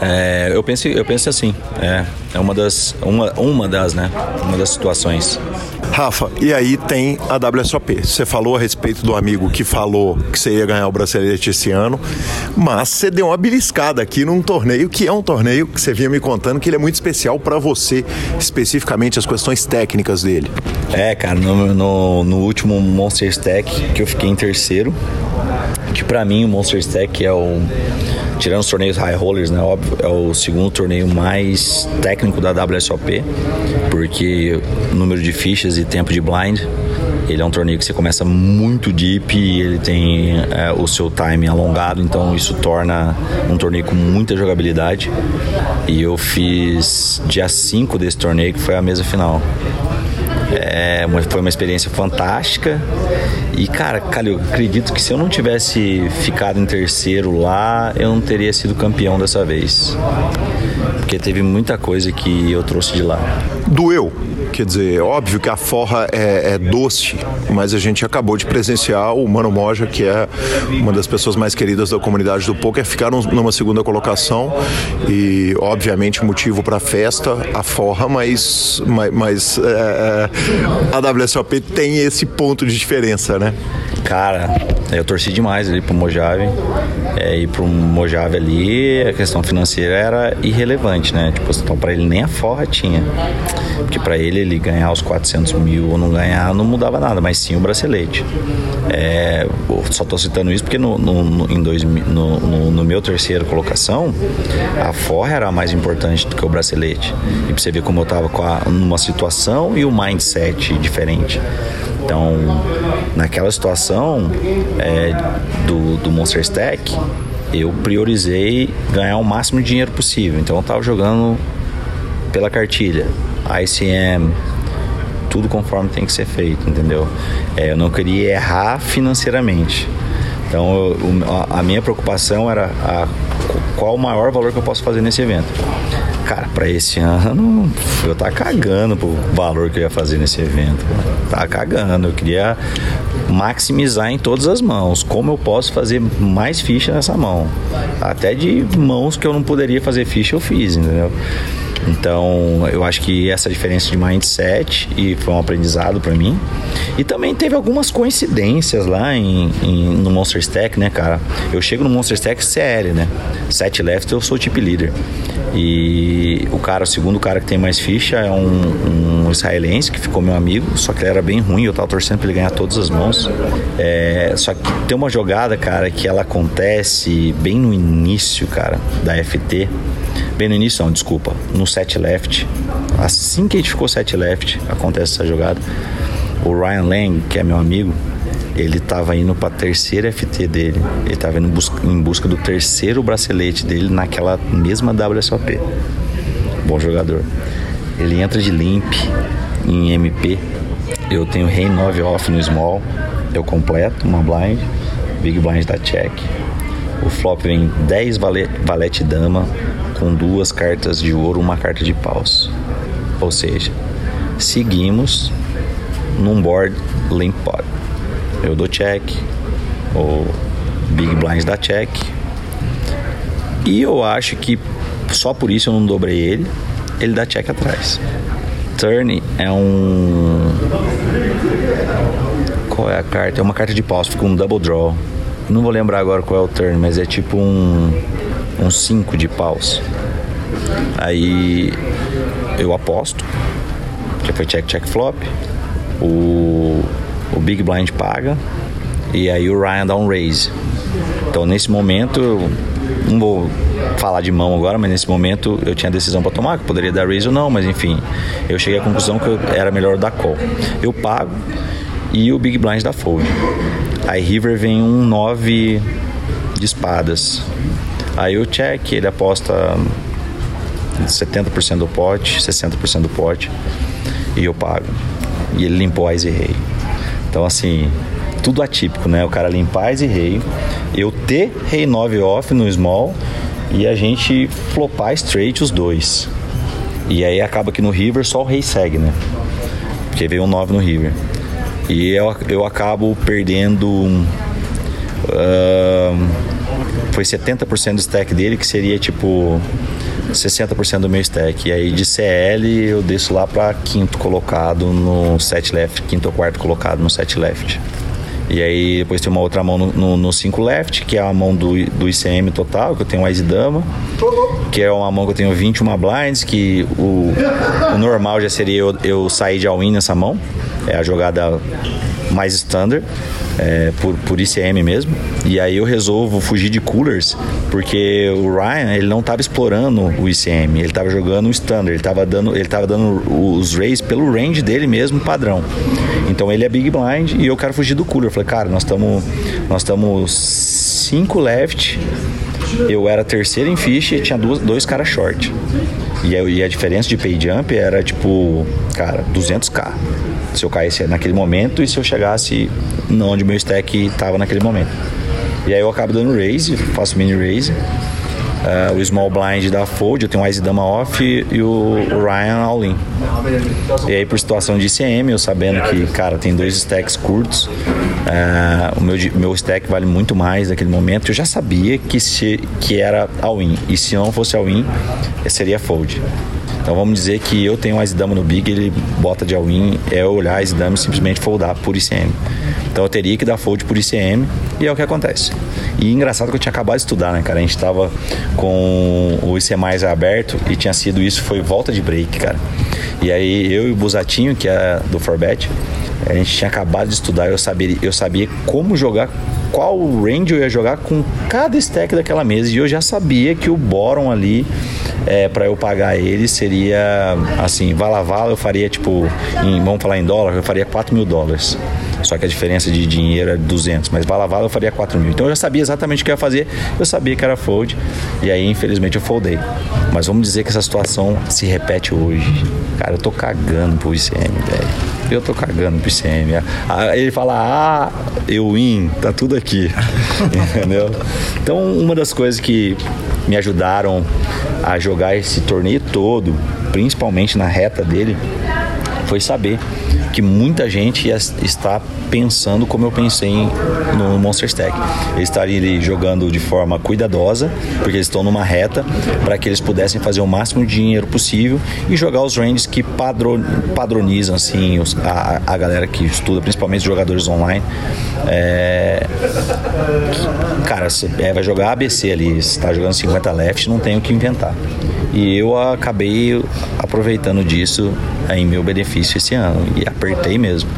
É, eu penso, eu penso assim. É, é uma das, uma, uma das, né? Uma das situações. Rafa, e aí tem a WSOP. Você falou a respeito do amigo que falou que você ia ganhar o bracelete esse ano, mas você deu uma beliscada aqui num torneio que é um torneio que você vinha me contando que ele é muito especial para você, especificamente as questões técnicas dele. É, cara, no, no, no último Monster Stack que eu fiquei em terceiro, que para mim o Monster Stack é o tirando os torneios high rollers, né, óbvio, é o segundo torneio mais técnico da WSOP, porque número de fichas e tempo de blind Ele é um torneio que você começa muito deep e ele tem é, o seu time alongado, então isso torna um torneio com muita jogabilidade. E eu fiz dia 5 desse torneio, que foi a mesa final. É, foi uma experiência fantástica. E, cara, Calil, acredito que se eu não tivesse ficado em terceiro lá, eu não teria sido campeão dessa vez. Porque teve muita coisa que eu trouxe de lá. Doeu? Quer dizer, óbvio que a forra é, é, doce, mas a gente acabou de presenciar o Mano Moja, que é uma das pessoas mais queridas da comunidade do poker, ficaram numa segunda colocação e, obviamente, motivo para festa, a forra, mas, mas, mas é, é a WSOP tem esse ponto de diferença, né? Cara, eu torci demais ali pro Mojave. É, e pro Mojave ali, a questão financeira era irrelevante, né? Tipo, então pra ele nem a forra tinha. Porque para ele, ele ganhar os 400 mil ou não ganhar não mudava nada, mas sim o bracelete. É, só tô citando isso porque no, no, no em dois, no, no, no, meu terceiro colocação, a forra era mais importante do que o bracelete. E pra você ver como eu tava com a, numa situação e o mindset diferente. Então, naquela situação é, do, do Monster Stack, eu priorizei ganhar o máximo de dinheiro possível. Então, eu estava jogando pela cartilha, ICM, tudo conforme tem que ser feito, entendeu? É, eu não queria errar financeiramente. Então, eu, a, minha preocupação era a, qual o maior valor que eu posso fazer nesse evento. Cara, para esse ano eu tava cagando pro valor que eu ia fazer nesse evento. Tava cagando. Eu queria maximizar em todas as mãos. Como eu posso fazer mais ficha nessa mão? Até de mãos que eu não poderia fazer ficha, eu fiz, entendeu? Então, eu acho que essa diferença de mindset e foi um aprendizado para mim. E também teve algumas coincidências lá em, em, no Monster Stack, né, cara? Eu chego no Monster Stack CL, né? 7 left eu sou tip leader. E o cara, o segundo cara que tem mais ficha é um, um israelense que ficou meu amigo, só que ele era bem ruim, eu tava torcendo pra ele ganhar todas as mãos. É, só que tem uma jogada, cara, que ela acontece bem no início, cara, da FT. Bem no início, não, desculpa. No set left. Assim que a gente ficou set left, acontece essa jogada. O Ryan Lang, que é meu amigo, ele estava indo para terceira FT dele. Ele estava indo busca, em busca do terceiro bracelete dele naquela mesma WSOP. Bom jogador. Ele entra de limp em MP. Eu tenho rei 9 off no small. Eu completo uma blind. Big blind da check. O flop vem 10 valete, valete dama, com duas cartas de ouro, uma carta de paus. Ou seja, seguimos num board limp pot. Eu dou check, o Big Blind dá check. E eu acho que só por isso eu não dobrei ele. Ele dá check atrás. Turn é um. Qual é a carta? É uma carta de paus, fica um double draw. Não vou lembrar agora qual é o turn, mas é tipo um um 5 de paus. Aí eu aposto, que foi check, check, flop. O, o Big Blind paga e aí o Ryan dá um raise. Então nesse momento, eu não vou falar de mão agora, mas nesse momento eu tinha a decisão para tomar, que poderia dar raise ou não, mas enfim, eu cheguei à conclusão que era melhor dar call. Eu pago e o Big Blind dá fold. Aí River vem um 9 de espadas. Aí o check, ele aposta 70% do pote, 60% do pote e eu pago. E ele limpou e Rei. Então, assim, tudo atípico, né? O cara limpar e Rei, eu ter Rei 9 off no small e a gente flopar straight os dois. E aí acaba que no River só o Rei segue, né? Porque veio um 9 no River. E eu, eu acabo perdendo. Uh, foi 70% do stack dele, que seria tipo 60% do meu stack. E aí de CL eu desço lá para quinto colocado no set left, quinto ou quarto colocado no set left. E aí depois tem uma outra mão no 5 left, que é a mão do, do ICM total, que eu tenho mais dama, que é uma mão que eu tenho 21 blinds, que o, o normal já seria eu, eu sair de all-in nessa mão, é a jogada mais standard. É, por, por ICM mesmo. E aí eu resolvo fugir de coolers, porque o Ryan ele não estava explorando o ICM, ele estava jogando o standard, ele estava dando, ele tava dando os rays pelo range dele mesmo padrão. Então ele é big blind e eu quero fugir do cooler. Eu falei, cara, nós estamos nós estamos 5 left, eu era terceiro em fish e tinha duas, dois caras short. E a, e a diferença de pay jump era tipo, cara, 200k. Se eu caísse naquele momento e se eu chegasse onde meu stack estava naquele momento. E aí eu acabo dando raise, faço mini raise uh, o Small Blind da Fold, eu tenho o Ice Dama Off e o, o Ryan All-In. E aí, por situação de ICM, eu sabendo que, cara, tem dois stacks curtos, uh, o meu, meu stack vale muito mais naquele momento, eu já sabia que, se, que era All-In. E se não fosse All-In, seria Fold. Então vamos dizer que eu tenho o Ice Dama no Big, ele bota de all-in, é olhar Ice Dama e simplesmente foldar por ICM. Então eu teria que dar fold por ICM e é o que acontece. E engraçado que eu tinha acabado de estudar, né, cara? A gente tava com o IC mais aberto e tinha sido isso, foi volta de break, cara. E aí eu e o Busatinho, que é do Forbet, a gente tinha acabado de estudar, eu sabia, eu sabia como jogar, qual range eu ia jogar com cada stack daquela mesa. E eu já sabia que o Boron ali, é, para eu pagar ele, seria assim, vala vala, eu faria tipo, em, vamos falar em dólar, eu faria 4 mil dólares. Só que a diferença de dinheiro é 200, mas bala eu faria 4 mil. Então eu já sabia exatamente o que ia fazer, eu sabia que era fold, e aí infelizmente eu foldei. Mas vamos dizer que essa situação se repete hoje. Cara, eu tô cagando pro ICM, velho. Eu tô cagando pro ICM. Ele fala, ah, eu win, tá tudo aqui. Entendeu? Então, uma das coisas que me ajudaram a jogar esse torneio todo, principalmente na reta dele, foi saber que muita gente está pensando como eu pensei no Monster Stack. Eles estariam jogando de forma cuidadosa, porque eles estão numa reta, para que eles pudessem fazer o máximo de dinheiro possível e jogar os ranges que padro, padronizam assim, os, a, a galera que estuda, principalmente os jogadores online. É, cara, você é, vai jogar ABC ali, você está jogando 50 left, não tem o que inventar. E eu acabei aproveitando disso em meu benefício esse ano e apertei mesmo.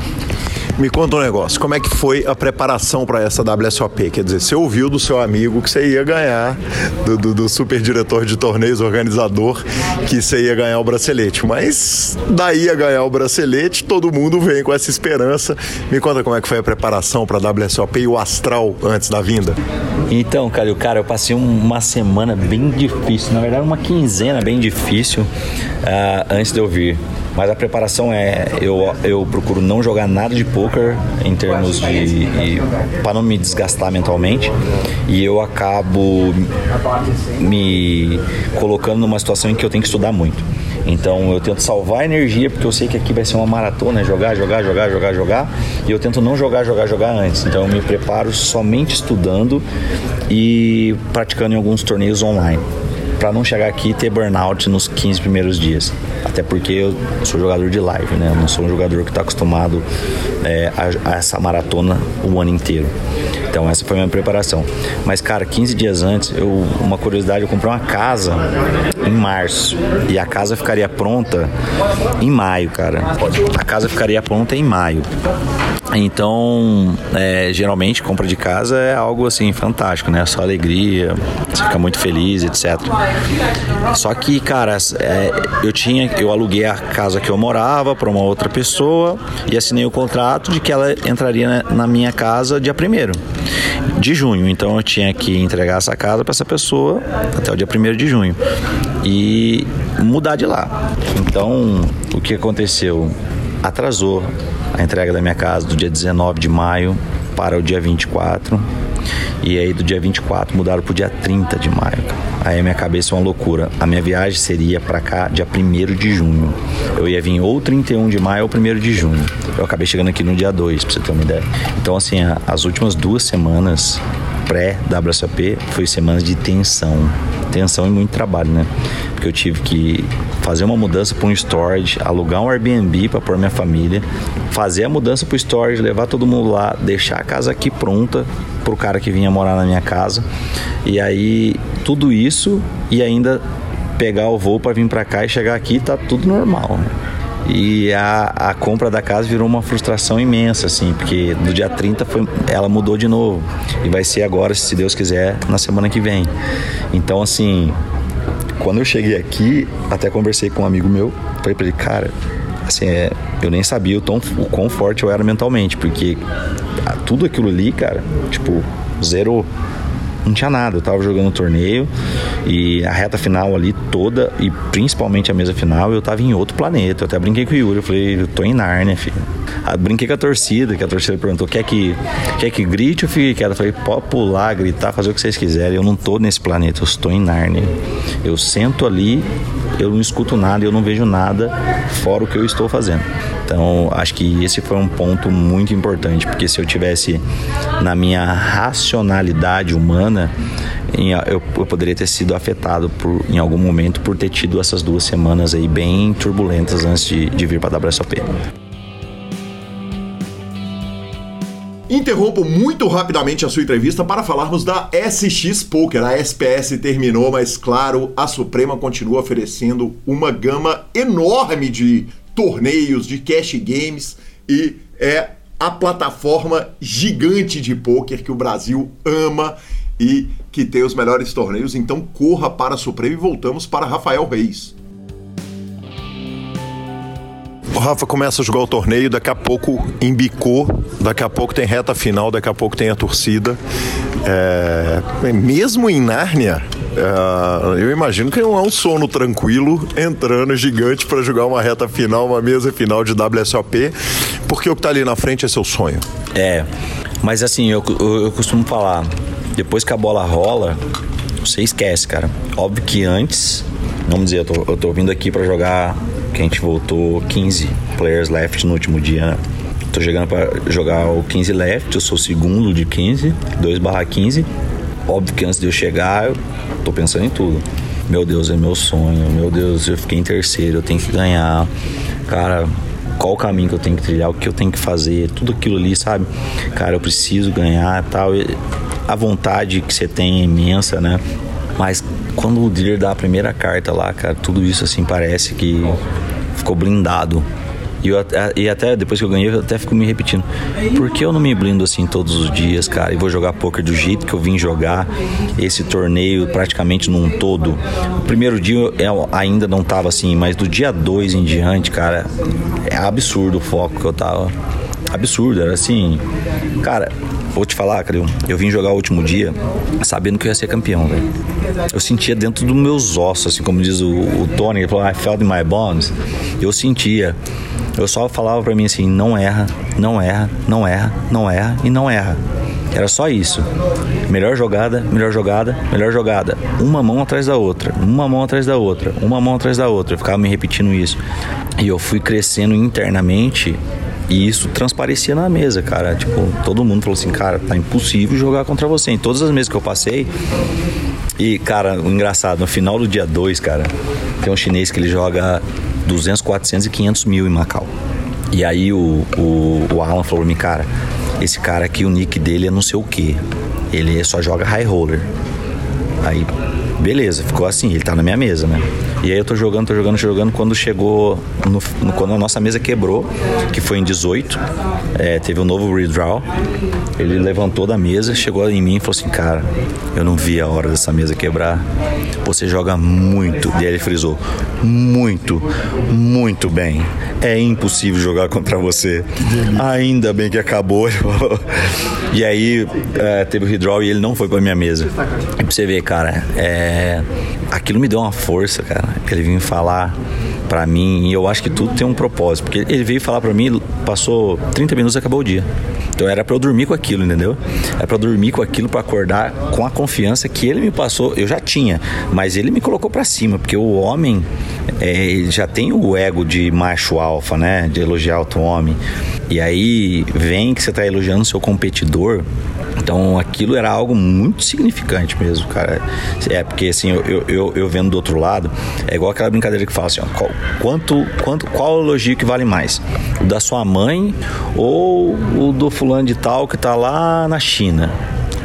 Me conta um negócio, como é que foi a preparação para essa WSOP? Quer dizer, você ouviu do seu amigo que você ia ganhar, do, do, do, super diretor de torneios, organizador, que você ia ganhar o bracelete. Mas daí a ganhar o bracelete, todo mundo vem com essa esperança. Me conta como é que foi a preparação para a WSOP e o astral antes da vinda. Então, cara, cara, eu passei uma semana bem difícil, na verdade uma quinzena bem difícil uh, antes de eu vir. Mas a preparação é. Eu, eu procuro não jogar nada de em termos de. para não me desgastar mentalmente. E eu acabo me colocando numa situação em que eu tenho que estudar muito. Então eu tento salvar energia, porque eu sei que aqui vai ser uma maratona, jogar, jogar, jogar, jogar, jogar. E eu tento não jogar, jogar, jogar antes. Então eu me preparo somente estudando e praticando em alguns torneios online para não chegar aqui e ter burnout nos 15 primeiros dias. Até porque eu sou jogador de live, né? Eu não sou um jogador que está acostumado é, a, a, essa maratona o ano inteiro. Então essa foi a minha preparação. Mas cara, 15 dias antes, eu uma curiosidade, eu comprei uma casa em março e a casa ficaria pronta em maio, cara. A casa ficaria pronta em maio. Então, é, geralmente, compra de casa é algo assim fantástico, né? Só alegria, você fica muito feliz, etc. Só que, cara, é, eu tinha, eu aluguei a casa que eu morava para uma outra pessoa e assinei o contrato de que ela entraria na minha casa dia 1 de junho. Então, eu tinha que entregar essa casa para essa pessoa até o dia 1 de junho e mudar de lá. Então, o que aconteceu? Atrasou a entrega da minha casa do dia 19 de maio para o dia 24. E aí do dia 24 mudaram para o dia 30 de maio. Aí a minha cabeça é uma loucura. A minha viagem seria para cá dia 1 de junho. Eu ia vir ou 31 de maio ou 1 de junho. Eu acabei chegando aqui no dia 2, para você ter uma ideia. Então, assim, as últimas duas semanas pré-WSOP foi semanas de tensão. Tensão e muito trabalho, né? Porque eu tive que fazer uma mudança para um storage, alugar um Airbnb para pôr minha família, fazer a mudança para o storage, levar todo mundo lá, deixar a casa aqui pronta para o cara que vinha morar na minha casa. E aí, tudo isso e ainda pegar o voo para vir para cá e chegar aqui tá tudo normal. E a, a compra da casa virou uma frustração imensa, assim, porque no dia 30 foi, ela mudou de novo. E vai ser agora, se Deus quiser, na semana que vem. Então, assim, quando eu cheguei aqui, até conversei com um amigo meu, falei pra ele, cara, assim, é, eu nem sabia o, tão, o quão forte eu era mentalmente, porque tudo aquilo ali, cara, tipo, zero não tinha nada. Eu tava jogando torneio e a reta final ali toda, e principalmente a mesa final, eu tava em outro planeta. Eu até brinquei com o Yuri, eu falei, eu tô em Nárnia, filho. Ah, brinquei com a torcida, que a torcida perguntou: quer que, quer que grite ou fique quieto? Eu falei, pode pular, gritar, fazer o que vocês quiserem. Eu não tô nesse planeta, eu estou em Nárnia. Eu sento ali, eu não escuto nada, eu não vejo nada fora o que eu estou fazendo. Então, acho que esse foi um ponto muito importante, porque se eu tivesse na minha racionalidade humana, eu, poderia ter sido afetado por, em algum momento por ter tido essas duas semanas aí bem turbulentas antes de, de vir para a WSOP. Interrompo muito rapidamente a sua entrevista para falarmos da SX Poker. A SPS terminou, mas claro, a Suprema continua oferecendo uma gama enorme de torneios, de cash games e é a plataforma gigante de poker que o Brasil ama e que tem os melhores torneios. Então corra para a Suprema e voltamos para Rafael Reis. O Rafa começa a jogar o torneio, daqui a pouco embicou, daqui a pouco tem reta final, daqui a pouco tem a torcida. É, mesmo em Nárnia, é, eu imagino que não é um sono tranquilo entrando gigante para jogar uma reta final, uma mesa final de WSOP, porque o que está ali na frente é seu sonho. É, mas assim, eu, eu, eu costumo falar, depois que a bola rola, você esquece, cara. Óbvio que antes, vamos dizer, eu tô, eu tô vindo aqui para jogar que a gente voltou 15 players left no último dia. Tô jogando para jogar o 15 left, eu sou segundo de 15, 2/15. Óbvio que antes de eu chegar, eu tô pensando em tudo. Meu Deus, é meu sonho. Meu Deus, eu fiquei em terceiro, eu tenho que ganhar. Cara, qual o caminho que eu tenho que trilhar, o que eu tenho que fazer, tudo aquilo ali, sabe? Cara, eu preciso ganhar tal. A vontade que você tem é imensa, né? Mas quando o dealer dá a primeira carta lá, cara, tudo isso assim parece que ficou blindado. E, eu, e até depois que eu ganhei, eu até fico me repetindo. Por que eu não me blindo assim todos os dias, cara? E vou jogar poker do jeito que eu vim jogar esse torneio praticamente num todo. O primeiro dia eu ainda não tava assim, mas do dia 2 em diante, cara, é absurdo o foco que eu tava. Absurdo, era assim. Cara, Vou te falar, cara, eu, vim jogar o último dia sabendo que eu ia ser campeão, velho. Eu sentia dentro dos meus ossos, assim como diz o, o Tony, ele falou, I felt in my bones. Eu sentia. Eu só falava para mim assim, não erra, não erra, não erra, não erra e não erra. Era só isso. Melhor jogada, melhor jogada, melhor jogada. Uma mão atrás da outra, uma mão atrás da outra, uma mão atrás da outra. Eu ficava me repetindo isso. E eu fui crescendo internamente e isso transparecia na mesa, cara. Tipo, todo mundo falou assim, cara, tá impossível jogar contra você. Em todas as mesas que eu passei. E, cara, o engraçado, no final do dia 2, cara, tem um chinês que ele joga 200, 400 e 500 mil em Macau. E aí o, o, o Alan falou pra mim, cara, esse cara aqui, o nick dele é não sei o que. Ele só joga high roller. Aí, beleza, ficou assim, ele tá na minha mesa, né? E aí eu tô jogando, tô jogando, jogando. Quando chegou, no, no, quando a nossa mesa quebrou, que foi em 18, é, teve um novo redraw. Ele levantou da mesa, chegou em mim e falou assim: Cara, eu não vi a hora dessa mesa quebrar. Você joga muito. E aí ele frisou: Muito, muito bem. É impossível jogar contra você. Ainda bem que acabou. e aí é, teve o redraw e ele não foi pra minha mesa. E pra você ver, cara, é, aquilo me deu uma força, cara. Ele vinha falar para mim e eu acho que tudo tem um propósito, porque ele veio falar para mim, passou 30 minutos acabou o dia. Então era para eu dormir com aquilo, entendeu? Era para dormir com aquilo para acordar com a confiança que ele me passou. Eu já tinha, mas ele me colocou para cima, porque o homem é, já tem o ego de macho alfa, né? De elogiar outro homem. E aí vem que você tá elogiando seu competidor então aquilo era algo muito significante mesmo, cara. É porque assim, eu, eu, eu vendo do outro lado, é igual aquela brincadeira que fala assim, ó, qual, quanto, quanto, qual elogio que vale mais? O da sua mãe ou o do fulano de tal que tá lá na China?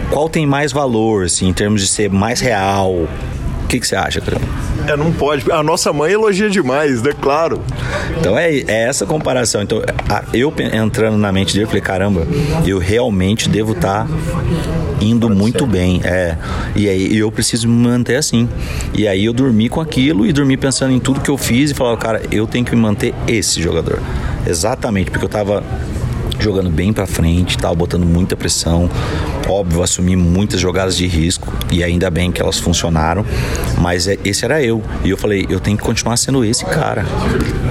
Qual tem mais valor, assim, em termos de ser mais real? O que, que você acha, cara? É, não pode. A nossa mãe elogia demais, né? Claro. Então é, é essa comparação. Então, a, eu entrando na mente dele, eu falei, caramba, eu realmente devo estar tá indo muito bem. É. E aí eu preciso me manter assim. E aí eu dormi com aquilo e dormi pensando em tudo que eu fiz e falava, cara, eu tenho que me manter esse jogador. Exatamente, porque eu tava jogando bem para frente, tava botando muita pressão. Óbvio, assumi muitas jogadas de risco e ainda bem que elas funcionaram, mas é, esse era eu. E eu falei, eu tenho que continuar sendo esse cara,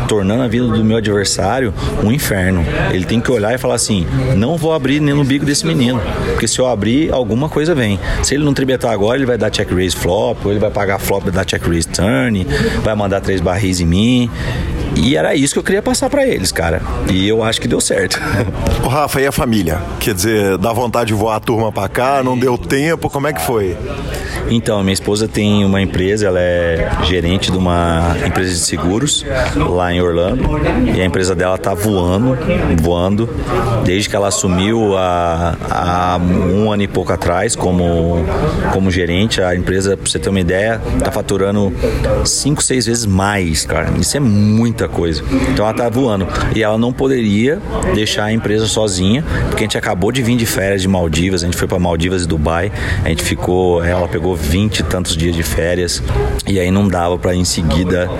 tornando a vida do meu adversário um inferno. Ele tem que olhar e falar assim: não vou abrir nem no bico desse menino, porque se eu abrir, alguma coisa vem. Se ele não tribetar agora, ele vai dar check raise flop, ou ele vai pagar flop e dar check raise turn, vai mandar três barris em mim. E era isso que eu queria passar para eles, cara. E eu acho que deu certo. O Rafa, e a família? Quer dizer, dá vontade de voar a turma para cá, não deu tempo, como é que foi? Então, minha esposa tem uma empresa, ela é gerente de uma empresa de seguros lá em Orlando. E a empresa dela tá voando, voando, desde que ela assumiu há, há um ano e pouco atrás como, como gerente. A empresa, pra você ter uma ideia, tá faturando cinco, seis vezes mais, cara. Isso é muita coisa. Então ela tá voando. E ela não poderia deixar a empresa sozinha, porque a gente acabou de vir de férias de Maldivas, a gente foi para Maldivas e Dubai, a gente ficou, ela pegou vinte e tantos dias de férias e aí não dava para em seguida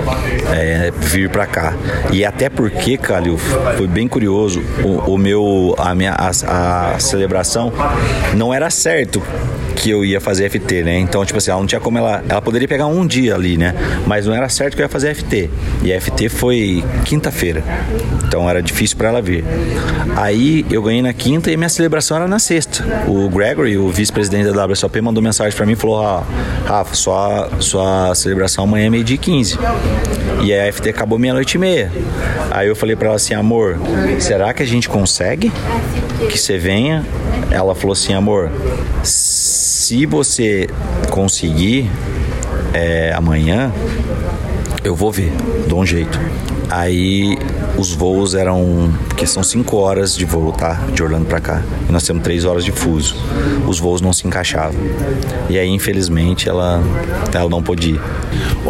é, vir para cá. E até porque, Calil, foi bem curioso, o, o meu, a minha a, a celebração não era certo que eu ia fazer FT, né? Então, tipo assim, ela não tinha como ela. Ela poderia pegar um dia ali, né? Mas não era certo que eu ia fazer FT. E a FT foi quinta-feira. Então era difícil para ela vir. Aí eu ganhei na quinta e minha celebração era na sexta. O Gregory, o vice-presidente da WSOP, mandou mensagem para mim e falou: ah, Rafa, sua, sua celebração amanhã é meio-dia e 15. E a FT acabou meia-noite e meia. Aí eu falei para ela assim: amor, será que a gente consegue que você venha? Ela falou assim: amor, se você conseguir é, amanhã, eu vou ver, dou um jeito. Aí os voos eram. Porque são 5 horas de voo, tá? De Orlando para cá. E nós temos 3 horas de fuso. Os voos não se encaixavam. E aí, infelizmente, ela, ela não podia ir.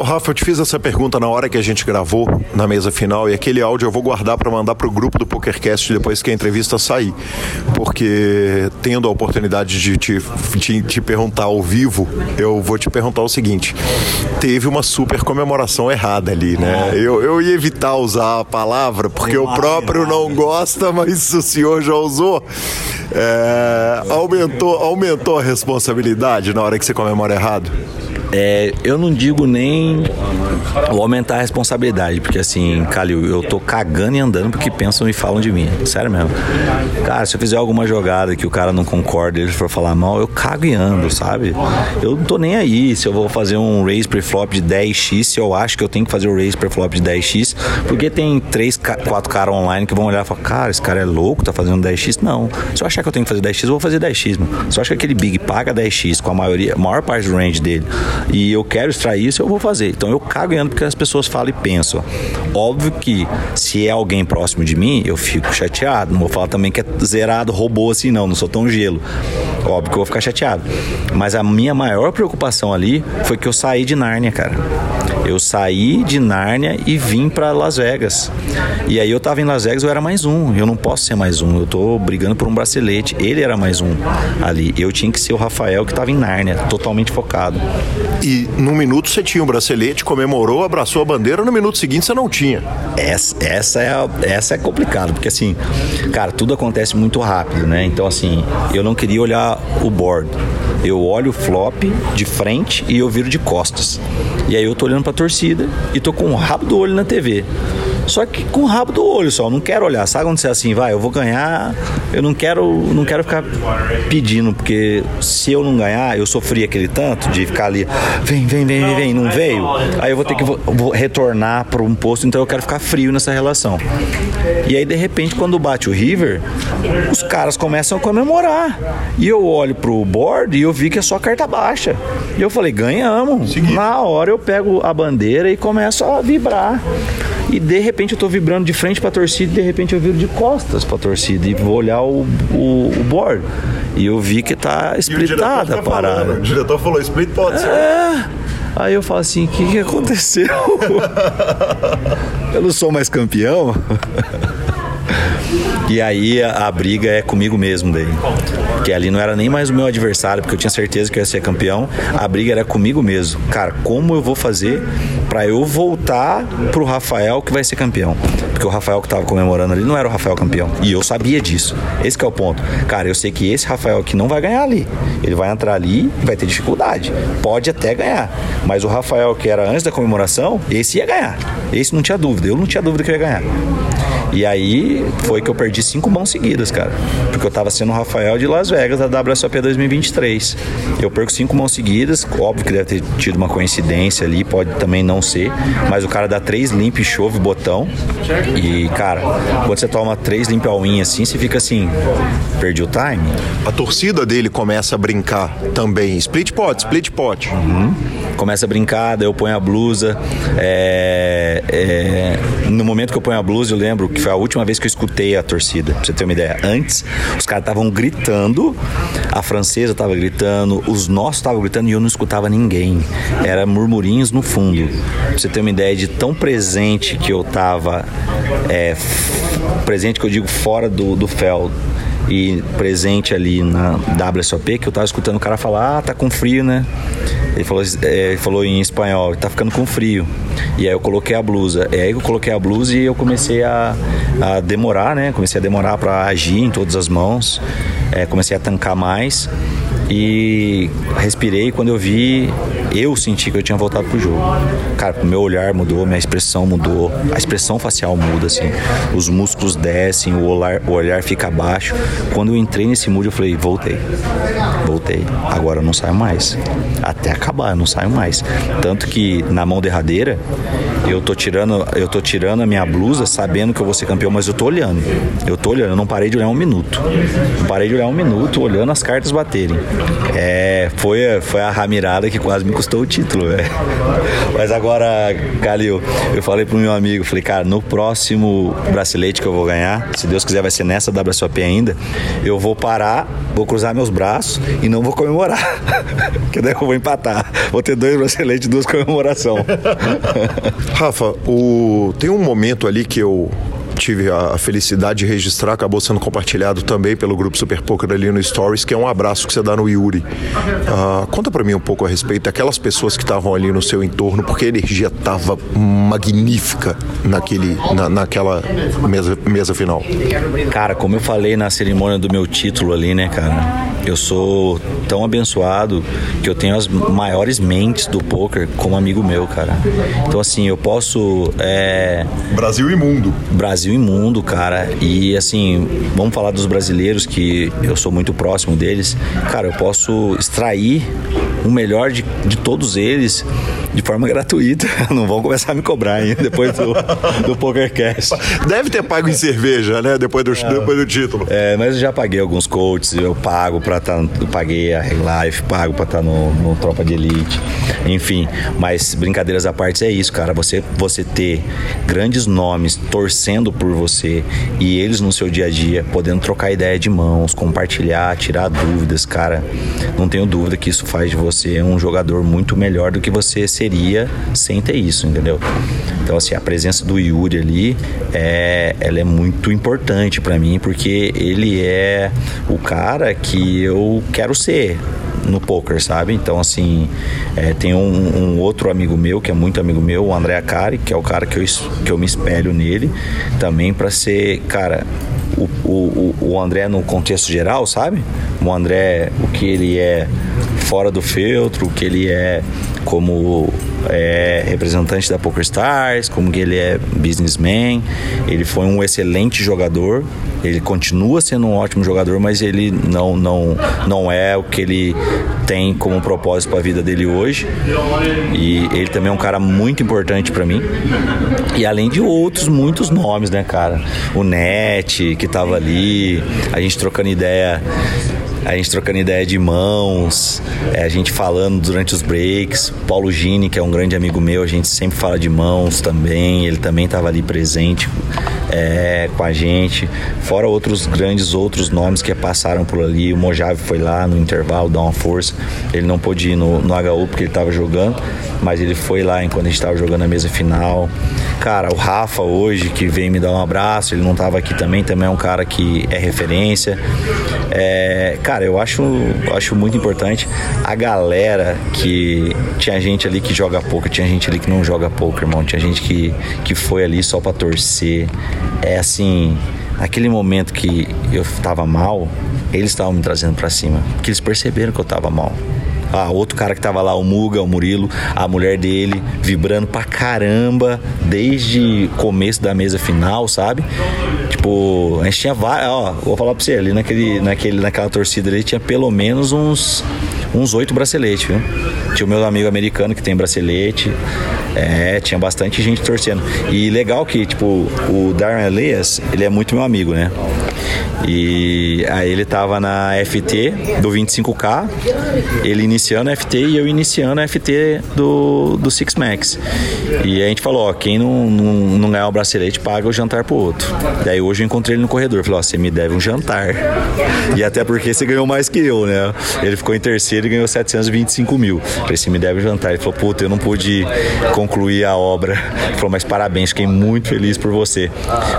Rafa, eu te fiz essa pergunta na hora que a gente gravou na mesa final e aquele áudio eu vou guardar para mandar pro grupo do PokerCast depois que a entrevista sair. Porque tendo a oportunidade de te, te, te perguntar ao vivo, eu vou te perguntar o seguinte: teve uma super comemoração errada ali, né? Eu, eu ia evitar usar a palavra porque o próprio não gosta, mas o senhor já usou. É, aumentou, aumentou a responsabilidade na hora que você comemora errado? É, eu não digo nem aumentar a responsabilidade, porque assim, Calil, eu tô cagando e andando porque pensam e falam de mim. Sério mesmo. Cara, se eu fizer alguma jogada que o cara não concorda, ele for falar mal, eu cago e ando, sabe? Eu não tô nem aí se eu vou fazer um raise pre-flop de 10x, se eu acho que eu tenho que fazer o raise pre-flop de 10x, porque tem três, quatro caras online que vão olhar e falar, cara, esse cara é louco, tá fazendo 10x. Não. Se eu achar que eu tenho que fazer 10x, eu vou fazer 10x, mano. Se eu achar que aquele big paga 10x com a maioria, a maior parte do range dele, e eu quero extrair isso, eu vou fazer. Então eu cago e ando porque as pessoas falam e pensam. Óbvio que se é alguém próximo de mim, eu fico chateado. Não vou falar também que é zerado, robô assim, não, não sou tão gelo. Óbvio que eu vou ficar chateado. Mas a minha maior preocupação ali foi que eu saí de Nárnia, cara. Eu saí de Nárnia e vim para Las Vegas. E aí eu tava em Las Vegas, eu era mais um. Eu não posso ser mais um. Eu tô brigando por um bracelete. Ele era mais um ali. Eu tinha que ser o Rafael que tava em Nárnia, totalmente focado. E no minuto você tinha um bracelete, comemorou, abraçou a bandeira, no minuto seguinte você não tinha. Essa, essa, é, essa é complicado, porque assim, cara, tudo acontece muito rápido, né? Então, assim, eu não queria olhar o board. Eu olho o flop de frente e eu viro de costas. E aí eu tô olhando pra torcida e tô com o rabo do olho na TV. Só que com o rabo do olho só, eu não quero olhar. Sabe quando você é assim, vai, eu vou ganhar, eu não quero, não quero ficar pedindo, porque se eu não ganhar, eu sofri aquele tanto de ficar ali, vem, vem, vem, vem, vem, não veio. Aí eu vou ter que vou retornar para um posto, então eu quero ficar frio nessa relação. E aí de repente quando bate o River, os caras começam a comemorar. E eu olho pro board e eu vi que é só carta baixa. E eu falei, ganhamos. Na hora eu pego a bandeira e começo a vibrar. E de repente eu tô vibrando de frente pra torcida e de repente eu viro de costas pra torcida e vou olhar o, o, o board. E eu vi que tá splitada a parada. Falando, o diretor falou, split pode ser. É. Aí eu falo assim: o que, que aconteceu? eu não sou mais campeão? E aí a, a, briga é comigo mesmo daí. Que ali não era nem mais o meu adversário, porque eu tinha certeza que eu ia ser campeão. A briga era comigo mesmo. Cara, como eu vou fazer para eu voltar pro Rafael que vai ser campeão? Porque o Rafael que tava comemorando ali não era o Rafael campeão. E eu sabia disso. Esse é o ponto. Cara, eu sei que esse Rafael aqui não vai ganhar ali. Ele vai entrar ali e vai ter dificuldade. Pode até ganhar. Mas o Rafael que era antes da comemoração, esse ia ganhar. Esse não tinha dúvida. Eu não tinha dúvida que ia ganhar. E aí foi que eu perdi cinco mãos seguidas, cara. Porque eu tava sendo o Rafael de Las Vegas da WSOP 2023. Eu perco cinco mãos seguidas, óbvio que deve ter tido uma coincidência ali, pode também não ser, mas o cara dá três limp, chove, botão. E, cara, quando você toma três limp all in assim, você fica assim, perdi o time. A torcida dele começa a brincar também. Split pot, split pot. Uhum. Começa a brincar, daí eu ponho a blusa. É, é, no momento que eu ponho a blusa, eu lembro que foi a última vez que eu escutei a torcida, pra você ter uma ideia. Antes, os caras estavam gritando, a francesa tava gritando, os nossos estavam gritando e eu não escutava ninguém. Era murmurinhos no fundo. Pra você ter uma ideia de tão presente que eu tava. É, presente que eu digo fora do, do fel e presente ali na WSOP, que eu tava escutando o cara falar, ah, tá com frio, né? Ele falou, é, falou em espanhol, tá ficando com frio. E aí eu coloquei a blusa. E aí eu coloquei a blusa e eu comecei a, a demorar, né? Comecei a demorar para agir em todas as mãos. É, comecei a tancar mais e respirei quando eu vi eu senti que eu tinha voltado pro jogo. Cara, meu olhar mudou, minha expressão mudou, a expressão facial muda, assim. Os músculos descem, o olhar, o olhar fica baixo. Quando eu entrei nesse mood, eu falei, voltei. Voltei. Agora eu não saio mais. Até acabar, eu não saio mais. Tanto que na mão derradeira, eu tô tirando, eu tô tirando a minha blusa sabendo que eu vou ser campeão, mas eu tô olhando. Eu tô olhando, eu não parei de olhar um minuto. Não parei de olhar um minuto olhando as cartas baterem. É, foi, foi a ramirada que quase me custou o título, velho. Mas agora, Calil, eu falei pro meu amigo, falei, cara, no próximo bracelete que eu vou ganhar, se Deus quiser vai ser nessa WSOP ainda, eu vou parar, vou cruzar meus braços e não vou comemorar. que daí eu vou empatar. Vou ter dois braceletes e duas comemoração. Rafa, o... tem um momento ali que eu tive a felicidade de registrar, acabou sendo compartilhado também pelo grupo Super Poker ali no Stories, que é um abraço que você dá no Yuri. Uh, conta para mim um pouco a respeito daquelas pessoas que estavam ali no seu entorno, porque a energia estava magnífica naquele, na, naquela mesa, mesa final. Cara, como eu falei na cerimônia do meu título ali, né, cara? Eu sou tão abençoado que eu tenho as maiores mentes do poker como amigo meu, cara. Então, assim, eu posso. É... Brasil e mundo. Brasil e mundo, cara. E, assim, vamos falar dos brasileiros, que eu sou muito próximo deles. Cara, eu posso extrair o melhor de, de todos eles de forma gratuita. Não vão começar a me cobrar hein, depois do, do PokerCast. Deve ter pago em cerveja, né? Depois do, é, depois do título. É, mas eu já paguei alguns coaches, eu pago pra estar. Tá, paguei a Life, pago pra estar tá no, no Tropa de Elite. Enfim, mas brincadeiras à parte é isso, cara. Você, você ter grandes nomes torcendo por você e eles no seu dia a dia, podendo trocar ideia de mãos, compartilhar, tirar dúvidas, cara. Não tenho dúvida que isso faz de você um jogador muito melhor do que você seria sem ter isso, entendeu? Então, assim, a presença do Yuri ali, é, ela é muito importante para mim, porque ele é o cara que eu quero ser no poker, sabe? Então, assim, é, tem um, um, outro amigo meu, que é muito amigo meu, o André Acari, que é o cara que eu, que eu me espelho nele, também para ser, cara, o, o, o André no contexto geral, sabe? O André, o que ele é fora do feltro, o que ele é como é, representante da PokerStars, como que ele é businessman. Ele foi um excelente jogador. Ele continua sendo um ótimo jogador, mas ele não não não é o que ele tem como propósito para a vida dele hoje. E ele também é um cara muito importante para mim. E além de outros muitos nomes, né, cara? O Net que tava ali, a gente trocando ideia a gente trocando ideia de mãos, é, a gente falando durante os breaks. Paulo Gini, que é um grande amigo meu, a gente sempre fala de mãos também, ele também estava ali presente é, com a gente, fora outros grandes outros nomes que passaram por ali. O Mojave foi lá no intervalo dar uma força. Ele não pôde ir no, no HU porque ele estava jogando, mas ele foi lá enquanto a gente estava jogando a mesa final. Cara, o Rafa hoje que veio me dar um abraço, ele não estava aqui também, também é um cara que é referência. É, cara, eu acho, acho muito importante a galera que tinha gente ali que joga pouco, tinha gente ali que não joga pouco, irmão. Tinha gente que, que foi ali só para torcer. É assim, aquele momento que eu tava mal, eles estavam me trazendo para cima, porque eles perceberam que eu tava mal. Ah, outro cara que tava lá, o Muga, o Murilo, a mulher dele, vibrando pra caramba desde começo da mesa final, sabe? Tipo, a gente tinha vários, ó, vou falar pra você, ali naquele, naquele, naquela torcida ali tinha pelo menos uns uns oito braceletes, viu? Tinha o meu amigo americano que tem bracelete. É, tinha bastante gente torcendo. E legal que, tipo, o Darren Elias, ele é muito meu amigo, né? E aí ele tava na FT do 25K, ele iniciando a FT e eu iniciando a FT do, do Six Max. E a gente falou, ó, quem não, não, não ganhar o bracelete paga o jantar pro outro. Daí hoje eu encontrei ele no corredor, falei, ó, você me deve um jantar. E até porque você ganhou mais que eu, né? Ele ficou em terceiro e ganhou 725 mil. Falei, você me deve um jantar. Ele falou, puta, eu não pude concluir a obra. Ele falou, mas parabéns, fiquei muito feliz por você.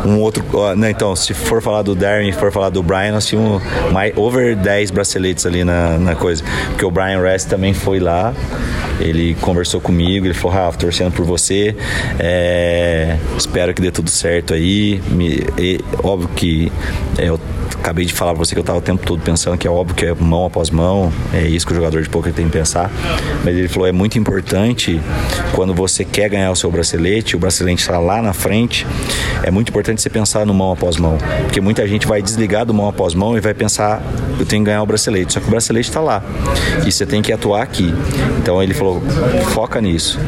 Um outro, não, então, se for falar do Darren, for falar do Brian, nós tínhamos mais, over 10 braceletes ali na, na coisa. Porque o Brian Rest também foi lá, ele conversou comigo, ele falou, Rafa, torcendo por você, é, espero que dê tudo certo aí. Me, e, óbvio que é, eu acabei de falar pra você que eu tava o tempo todo pensando que é óbvio que é mão após mão, é isso que o jogador de poker tem que pensar. Mas ele falou: é muito importante quando você quer ganhar o seu bracelete, o bracelete está lá na frente, é muito importante você pensar no mão após mão. Porque muita gente vai desligar do mão após mão e vai pensar: eu tenho que ganhar o bracelete. Só que o bracelete está lá e você tem que atuar aqui. Então ele falou: foca nisso.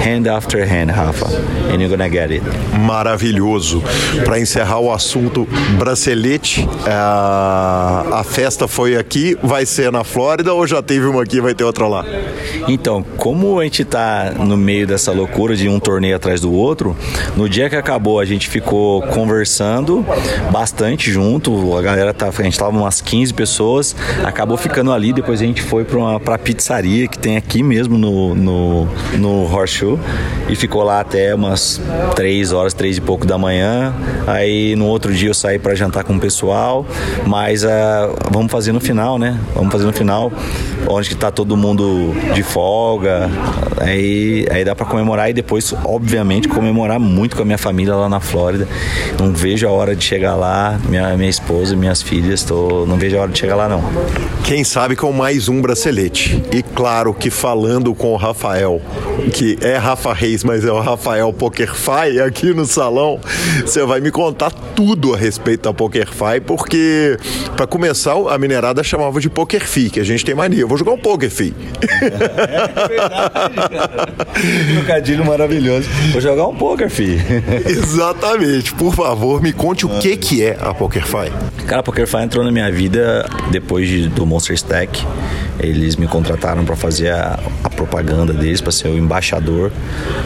Hand after hand, Rafa, and you're gonna get it. Maravilhoso. Para encerrar o assunto bracelete, é, a, festa foi aqui, vai ser na Flórida ou já teve uma aqui vai ter outra lá? Então, como a gente tá no meio dessa loucura de um torneio atrás do outro, no dia que acabou a gente ficou conversando bastante junto, a galera tá, a gente tava umas 15 pessoas, acabou ficando ali, depois a gente foi para uma pra pizzaria que tem aqui mesmo no, no, no Horseshoe e ficou lá até umas 3 horas, 3 e pouco da manhã. Aí no outro dia eu saí para jantar com o pessoal, mas uh, vamos fazer no final, né? Vamos fazer no final, onde que tá todo mundo de folga. Aí, aí dá para comemorar e depois, obviamente, comemorar muito com a minha família lá na Flórida. Não vejo a hora de chegar lá, minha, minha esposa, minhas filhas, tô, não vejo a hora de chegar lá não. Quem sabe com mais um bracelete. E claro que falando com o Rafael, que é Rafa Reis, mas é o Rafael PokerFi aqui no salão, você vai me contar tudo a respeito da PokerFi, porque para começar a minerada chamava de PokerFi, que a gente tem mania. Vou jogar um PokerFi. É verdade, Trocadilho maravilhoso. Vou jogar um poker, fi. Exatamente. Por favor, me conte o que, que é a PokerFi. Cara, a PokerFi entrou na minha vida depois de, do Monster Stack. Eles me contrataram para fazer a, a, propaganda deles, para ser o embaixador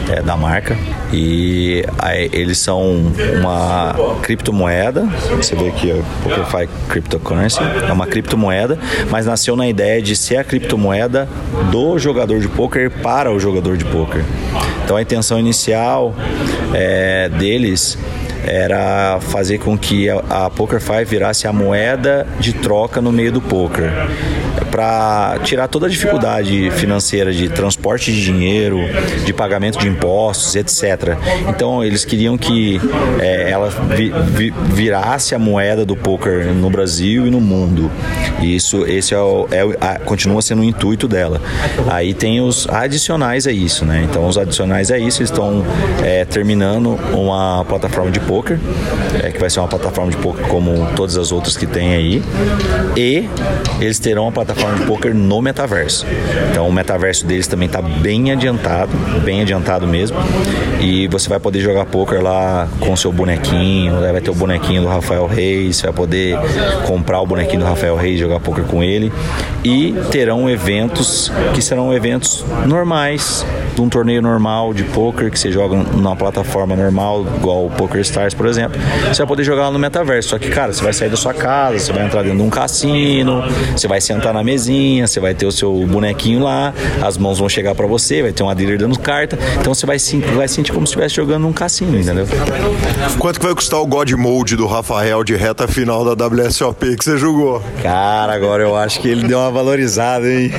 é, da marca. E aí, eles são uma criptomoeda. Você vê aqui, o PokerFi Cryptocurrency. É uma criptomoeda, mas nasceu na ideia de ser a criptomoeda do jogador de poker para o jogador de poker. Então a intenção inicial é, deles era fazer com que a, a PokerFi virasse a moeda de troca no meio do poker para tirar toda a dificuldade financeira de transporte de dinheiro, de pagamento de impostos, etc. Então eles queriam que é, ela vi, vi, virasse a moeda do poker no Brasil e no mundo. E isso, esse é, o, é a, continua sendo o intuito dela. Aí tem os adicionais a isso, né? Então os adicionais a isso estão é, terminando uma plataforma de poker, é, que vai ser uma plataforma de poker como todas as outras que tem aí, e eles terão uma plataforma de poker no metaverso. Então o metaverso deles também está bem adiantado, bem adiantado mesmo. E você vai poder jogar poker lá com seu bonequinho, vai ter o bonequinho do Rafael Reis, você vai poder comprar o bonequinho do Rafael Reis, jogar poker com ele. E terão eventos que serão eventos normais, de um torneio normal de poker que você joga numa plataforma normal, igual o PokerStars Stars, por exemplo, você vai poder jogar lá no metaverso. Só que, cara, você vai sair da sua casa, você vai entrar dentro de um cassino, você vai sentar na mesinha, você vai ter o seu bonequinho lá, as mãos vão chegar para você, vai ter uma dealer dando carta, então você vai, vai sentir como se estivesse jogando num cassino, entendeu? Quanto que vai custar o God Mode do Rafael de reta final da WSOP que você jogou? Cara, agora eu acho que ele deu uma valorizada, hein?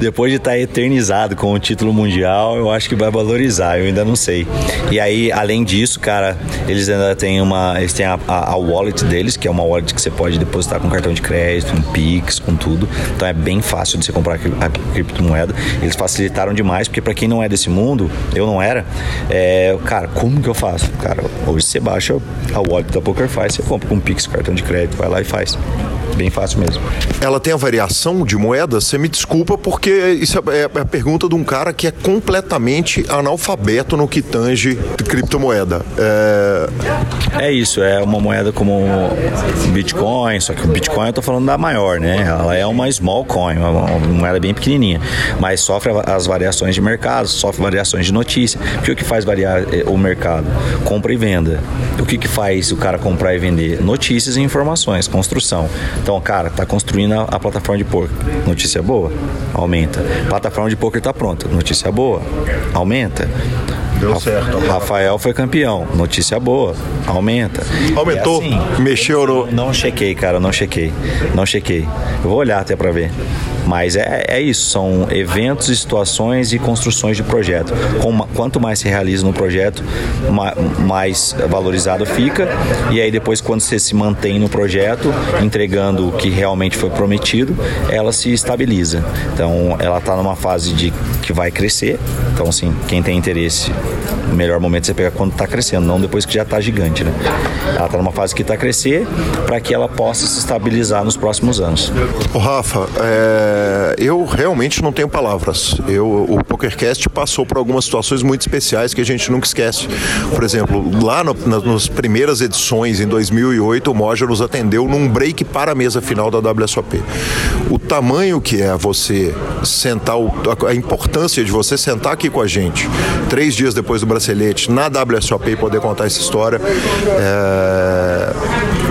Depois de estar tá eternizado com o título mundial, eu acho que vai valorizar, eu ainda não sei. E aí, além disso, cara, eles ainda têm uma. Eles têm a, a, a wallet deles, que é uma wallet que você pode depositar com cartão de crédito, um Pix, com tudo. Então é bem fácil de você comprar a criptomoeda. Eles facilitaram demais, porque para quem não é desse mundo, eu não era, é, cara, como que eu faço? Cara, hoje você baixa a wallet da PokerFi, você compra com Pix, cartão de crédito, vai lá e faz. Bem fácil mesmo. Ela tem a variação de moeda? Você me desculpa, porque isso é, é a pergunta de um cara que é completamente analfabeto no que tange criptomoeda. É, é isso, é uma moeda como Bitcoin, só que o Bitcoin eu tô falando da maior, né? Ela é uma small coin, uma moeda bem pequenininha, mas sofre as variações de mercado, sofre variações de notícia. Porque o que faz variar eh, o mercado? Compra e venda. O que, que faz o cara comprar e vender? Notícias e informações, construção. Então, cara, tá construindo a, a plataforma de poker. Notícia boa? Aumenta. Plataforma de poker tá pronta. Notícia boa? Aumenta. Deu certo. Rafael foi campeão. Notícia boa. Aumenta. Aumentou? É assim, mexeu no. Não chequei, cara. Não chequei. Não chequei. Eu vou olhar até para ver. Mas é, é isso, são eventos, situações e construções de projeto. Com, quanto mais se realiza no projeto, ma, mais valorizado fica. E aí depois, quando você se mantém no projeto, entregando o que realmente foi prometido, ela se estabiliza. Então, ela está numa fase de que vai crescer. Então, assim, quem tem interesse, o melhor momento é você pegar quando está crescendo, não depois que já está gigante, né? Ela está numa fase que está a crescer para que ela possa se estabilizar nos próximos anos. O Rafa, é eu realmente não tenho palavras. Eu, o PokerCast passou por algumas situações muito especiais que a gente nunca esquece. Por exemplo, lá no, nas primeiras edições, em 2008, o Moja nos atendeu num break para a mesa final da WSOP. O tamanho que é você sentar, a importância de você sentar aqui com a gente, três dias depois do bracelete, na WSOP poder contar essa história. É...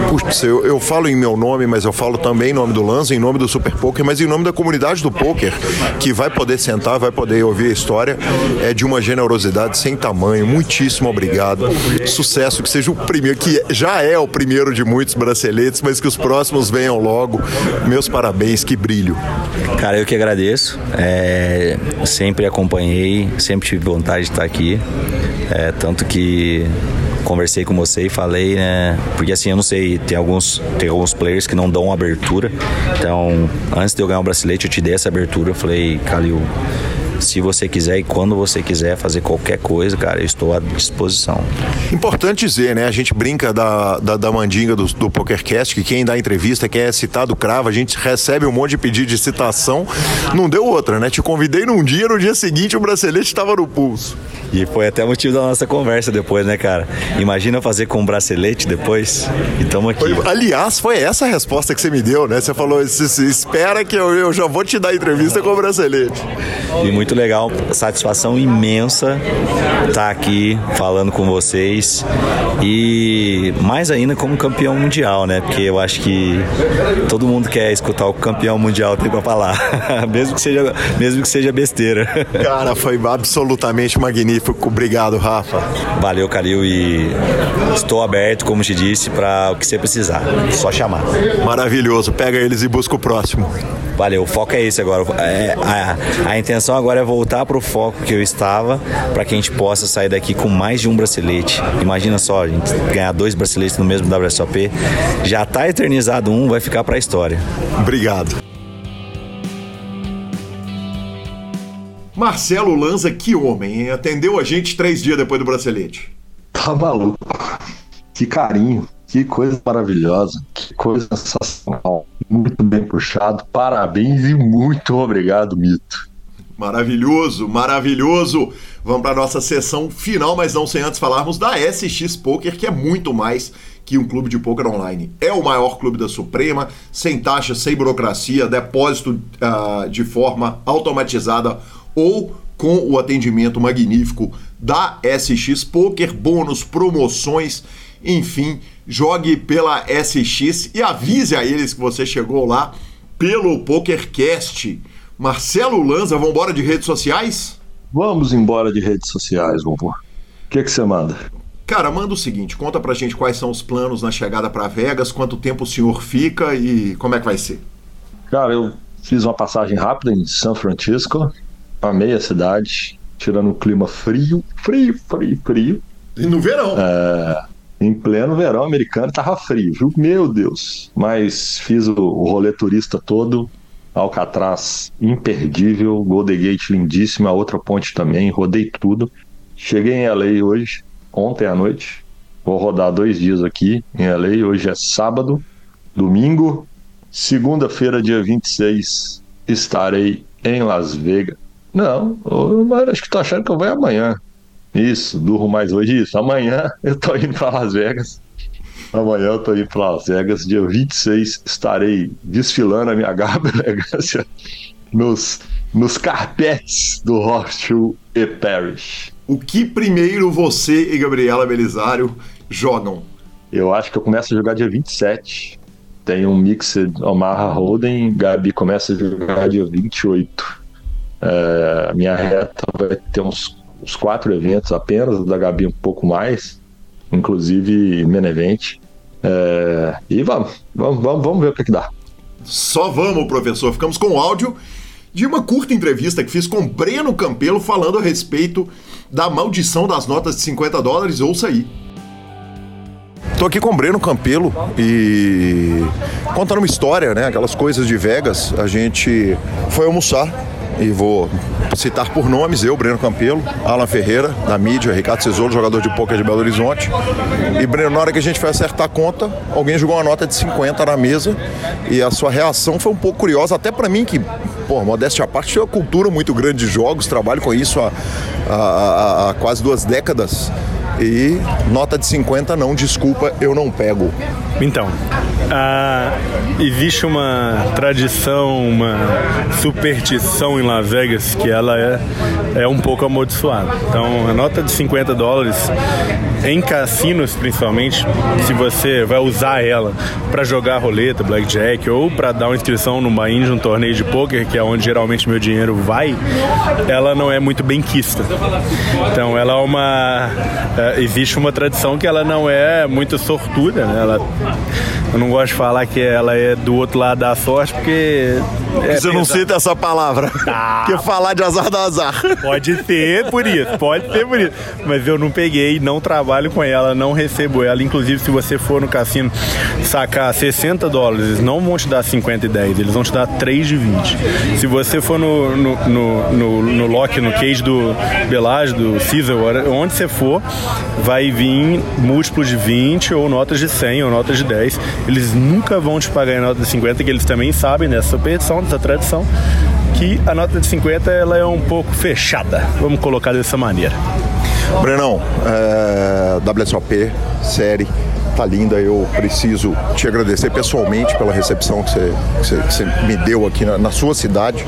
Puxa, eu, eu falo em meu nome, mas eu falo também em nome do Lanza, em nome do Super Poker, mas em nome da comunidade do poker que vai poder sentar, vai poder ouvir a história, é de uma generosidade sem tamanho. Muitíssimo obrigado. Sucesso, que seja o primeiro, que já é o primeiro de muitos braceletes, mas que os próximos venham logo. Meus parabéns, que brilho. Cara, eu que agradeço. É, sempre acompanhei, sempre tive vontade de estar aqui. É, tanto que conversei com você e falei, né? Porque assim, eu não sei, tem alguns, tem alguns players que não dão abertura. Então, antes de eu ganhar o bracelete, eu te dei essa abertura. Eu falei, Calil, se você quiser e quando você quiser fazer qualquer coisa, cara, eu estou à disposição. Importante dizer, né? A gente brinca da, da, da mandinga do, do PokerCast, que quem dá entrevista, quem é citado crava, a gente recebe um monte de pedido de citação. Não deu outra, né? Te convidei num dia, no dia seguinte o bracelete estava no pulso. E foi até motivo da nossa conversa depois, né, cara? Imagina fazer com um bracelete depois e estamos aqui. Foi, aliás, foi essa a resposta que você me deu, né? Você falou, espera que eu, eu já vou te dar entrevista com o bracelete. E muito legal, satisfação imensa estar tá aqui falando com vocês e mais ainda como campeão mundial, né? Porque eu acho que todo mundo quer escutar o campeão mundial tem para falar, mesmo que seja mesmo que seja besteira. Cara, foi absolutamente magnífico. Obrigado, Rafa. Valeu, Calil e estou aberto, como te disse, para o que você precisar. Só chamar. Maravilhoso. Pega eles e busca o próximo. Valeu, o foco é esse agora. É, a, a intenção agora é voltar para o foco que eu estava, para que a gente possa sair daqui com mais de um bracelete. Imagina só, a gente ganhar dois braceletes no mesmo WSOP. Já está eternizado um, vai ficar para a história. Obrigado. Marcelo Lanza, que homem, hein? Atendeu a gente três dias depois do bracelete. Tá maluco. Que carinho. Que coisa maravilhosa, que coisa sensacional. Muito bem puxado, parabéns e muito obrigado, Mito. Maravilhoso, maravilhoso. Vamos para nossa sessão final, mas não sem antes falarmos da SX Poker, que é muito mais que um clube de poker online. É o maior clube da Suprema, sem taxa, sem burocracia, depósito uh, de forma automatizada ou com o atendimento magnífico da SX Poker, bônus, promoções Enfim, jogue pela SX e avise a eles que você chegou lá pelo PokerCast. Marcelo Lanza, vamos embora de redes sociais? Vamos embora de redes sociais, vovô. O que, que você manda? Cara, manda o seguinte, conta pra gente quais são os planos na chegada para Vegas, quanto tempo o senhor fica e como é que vai ser. Cara, eu fiz uma passagem rápida em São Francisco, amei a cidade, tirando um clima frio, frio, frio, frio. E no verão. É, em pleno verão americano tava frio, viu? Meu Deus. Mas fiz o, o rolê turista todo, Alcatraz imperdível, Golden Gate lindíssima, outra ponte também, rodei tudo. Cheguei em LA hoje, ontem à noite. Vou rodar dois dias aqui em LA. Hoje é sábado, domingo, segunda-feira, dia 26, estarei em Las Vegas. Não, mas acho que tô achando que eu vou amanhã. Isso, durmo mais hoje. Isso, amanhã eu tô indo para Las Vegas. Amanhã eu tô indo para Las Vegas. Dia 26 estarei desfilando a minha garba elegância nos, nos carpetes do Hostel e Parish. O que primeiro você e Gabriela Belisário jogam? Eu acho que eu começo a jogar dia 27. Tem um Mixed Omaha Holden. Gabi começa a jogar dia 28. É, a minha reta vai ter uns, uns quatro eventos apenas, da Gabi um pouco mais, inclusive Menevent. É, e vamos, vamos, vamos, vamos ver o que, que dá. Só vamos, professor. Ficamos com o áudio de uma curta entrevista que fiz com Breno Campelo falando a respeito da maldição das notas de 50 dólares. Ouça aí. Tô aqui com o Breno Campelo e contando uma história, né? Aquelas coisas de Vegas. A gente foi almoçar e vou citar por nomes, eu, Breno Campelo, Alan Ferreira, da mídia, Ricardo Cesolo, jogador de poker de Belo Horizonte. E Breno, na hora que a gente foi acertar a conta, alguém jogou uma nota de 50 na mesa e a sua reação foi um pouco curiosa, até para mim que, pô, modéstia à parte, tenho uma cultura muito grande de jogos, trabalho com isso há, há, há quase duas décadas. E nota de 50 não, desculpa, eu não pego. Então, existe uma tradição, uma superstição em Las Vegas que ela é, é um pouco amaldiçoada. Então, a nota de 50 dólares em cassinos, principalmente, se você vai usar ela para jogar roleta, blackjack ou para dar uma inscrição buy de um torneio de poker, que é onde geralmente meu dinheiro vai, ela não é muito bem quista. Então, ela é uma é, existe uma tradição que ela não é muito sortuda, né? Ela eu não gosto de falar que ela é do outro lado da sorte, porque. É Você não cita essa palavra. Ah, que falar de azar da azar. Pode ser por isso, pode ser por isso. Mas eu não peguei, não trabalho com ela, não recebo ela. Inclusive, se você for no cassino sacar 60 dólares, eles não vão te dar 50 e 10, eles vão te dar 3 de 20. Se você for no, no, no, no, no lock, no cage do Belage, do Caesar, onde você for, vai vir múltiplos de 20 ou notas de 100 ou notas de 10 eles nunca vão te pagar em nota de 50, que eles também sabem dessa superstição, dessa tradição, que a nota de 50 ela é um pouco fechada, vamos colocar dessa maneira. Brenão, é, WSOP, série, tá linda. Eu preciso te agradecer pessoalmente pela recepção que você, que você, que você me deu aqui na, na, sua cidade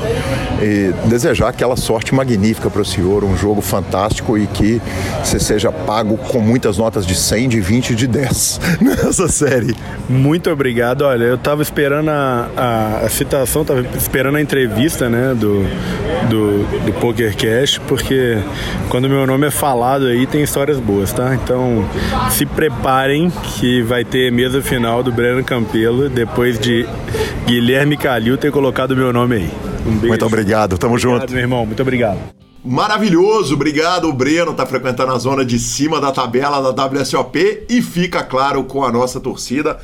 e desejar aquela sorte magnífica para o senhor, um jogo fantástico e que você seja pago com muitas notas de 100, de 20 e de 10 nessa série. Muito obrigado. Olha, eu estava esperando a, a, a citação, estava esperando a entrevista né, do, do, do PokerCast, porque quando meu nome é falado aí tem histórias boas, tá? Então se preparem que vai ter mesa final do Breno Campelo depois de Guilherme Calil ter colocado meu nome aí. Um beijo. Muito obrigado, tamo obrigado, junto. meu irmão, muito obrigado. Maravilhoso, obrigado. O Breno tá frequentando a zona de cima da tabela da WSOP e fica claro com a nossa torcida.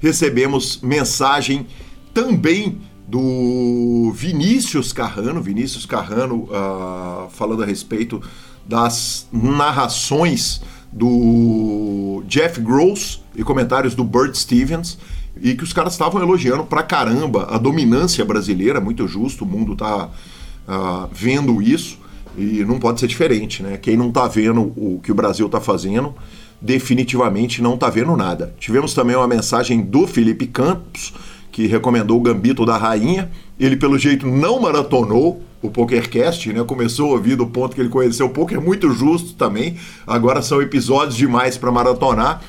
Recebemos mensagem também do Vinícius Carrano, Vinícius Carrano uh, falando a respeito das narrações do Jeff Gross e comentários do Burt Stevens e que os caras estavam elogiando pra caramba a dominância brasileira, muito justo, o mundo tá uh, vendo isso e não pode ser diferente, né? Quem não tá vendo o que o Brasil tá fazendo, definitivamente não tá vendo nada. Tivemos também uma mensagem do Felipe Campos, que recomendou o Gambito da Rainha. Ele, pelo jeito, não maratonou o PokerCast, né? Começou a ouvir do ponto que ele conheceu o poker, muito justo também. Agora são episódios demais para maratonar.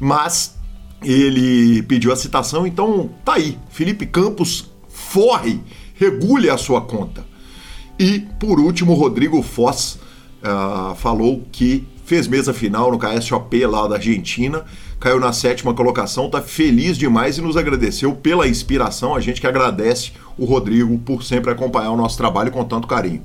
mas ele pediu a citação, então tá aí. Felipe Campos forre, regule a sua conta. E, por último, Rodrigo Foz uh, falou que fez mesa final no KSOP lá da Argentina, caiu na sétima colocação, tá feliz demais e nos agradeceu pela inspiração. A gente que agradece o Rodrigo por sempre acompanhar o nosso trabalho com tanto carinho.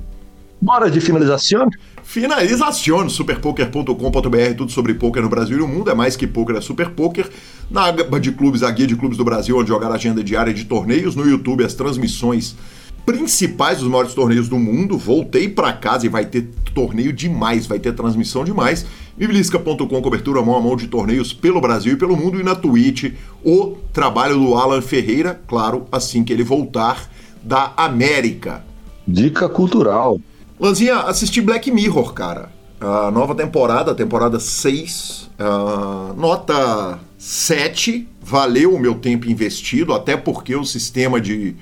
Bora de finalização? Finalização, superpoker.com.br, tudo sobre poker no Brasil e no mundo, é mais que poker, é super poker. Na aba de clubes, a guia de clubes do Brasil, onde jogar a agenda diária de torneios. No YouTube, as transmissões principais dos maiores torneios do mundo. Voltei para casa e vai ter torneio demais, vai ter transmissão demais. Biblisca.com, cobertura mão a mão de torneios pelo Brasil e pelo mundo. E na Twitch, o trabalho do Alan Ferreira, claro, assim que ele voltar da América. Dica cultural. Lanzinha, assisti Black Mirror, cara. A nova temporada, temporada 6, nota 7. Valeu o meu tempo investido, até porque o sistema de,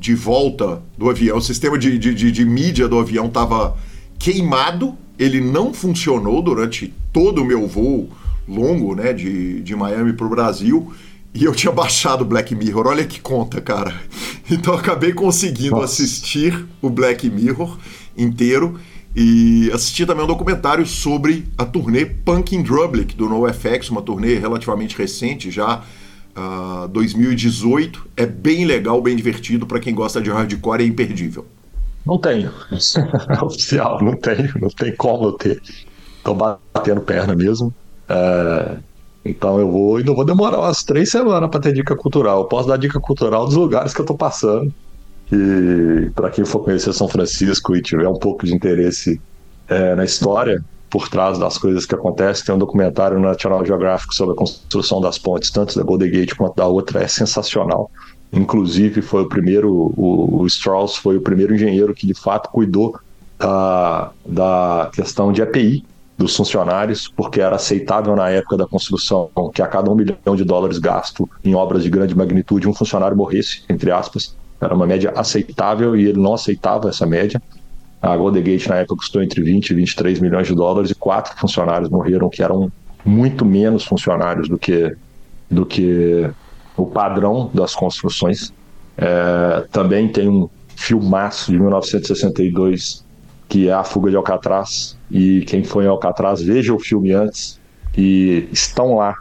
de volta do avião, o sistema de, de, de, de mídia do avião estava queimado. Ele não funcionou durante todo o meu voo longo, né, de, de Miami para o Brasil. E eu tinha baixado Black Mirror, olha que conta, cara. Então acabei conseguindo Nossa. assistir o Black Mirror inteiro e assisti também um documentário sobre a turnê Punk in Drublic do NoFX, uma turnê relativamente recente, já uh, ah, 2018. É bem legal, bem divertido, para quem gosta de hardcore é imperdível. Não tenho. Oficial, não tenho, não tem como eu ter. Tô batendo perna mesmo. É, então eu vou e não vou demorar umas três semanas para ter dica cultural. Eu posso dar dica cultural dos lugares que eu tô passando. E para quem for conhecer São Francisco e tiver um pouco de interesse é, na história por trás das coisas que acontecem, tem um documentário no National Geographic sobre a construção das pontes, tanto da Golden Gate quanto da outra, é sensacional. Inclusive, foi o primeiro, o, o Strauss foi o primeiro engenheiro que de fato cuidou da, da questão de EPI dos funcionários, porque era aceitável na época da construção que a cada um milhão de dólares gasto em obras de grande magnitude, um funcionário morresse, entre aspas. Era uma média aceitável e ele não aceitava essa média. A Golden Gate na época custou entre 20 e 23 milhões de dólares e quatro funcionários morreram, que eram muito menos funcionários do que, do que o padrão das construções. É, também tem um filmaço de 1962 que é A Fuga de Alcatraz. E quem foi em Alcatraz, veja o filme antes. E estão lá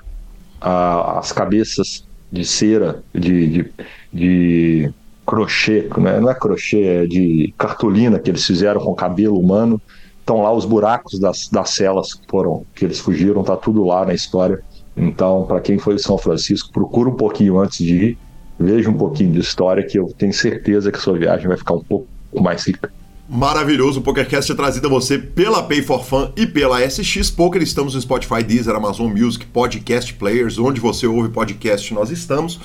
a, as cabeças de cera, de, de, de crochê, né? não é crochê, é de cartolina que eles fizeram com cabelo humano. Estão lá os buracos das, das celas que foram, que eles fugiram, tá tudo lá na história. Então, para quem foi São Francisco, procura um pouquinho antes de ir, veja um pouquinho de história, que eu tenho certeza que sua viagem vai ficar um pouco mais rica. Maravilhoso, o PokerCast é trazido a você pela Pay for Fun e pela SX Poker. Estamos no Spotify, Deezer, Amazon Music, Podcast Players, onde você ouve podcast, nós estamos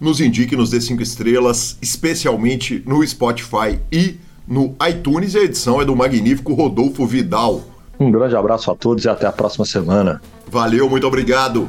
nos indique, nos dê cinco estrelas, especialmente no Spotify e no iTunes. E a edição é do magnífico Rodolfo Vidal. Um grande abraço a todos e até a próxima semana. Valeu, muito obrigado.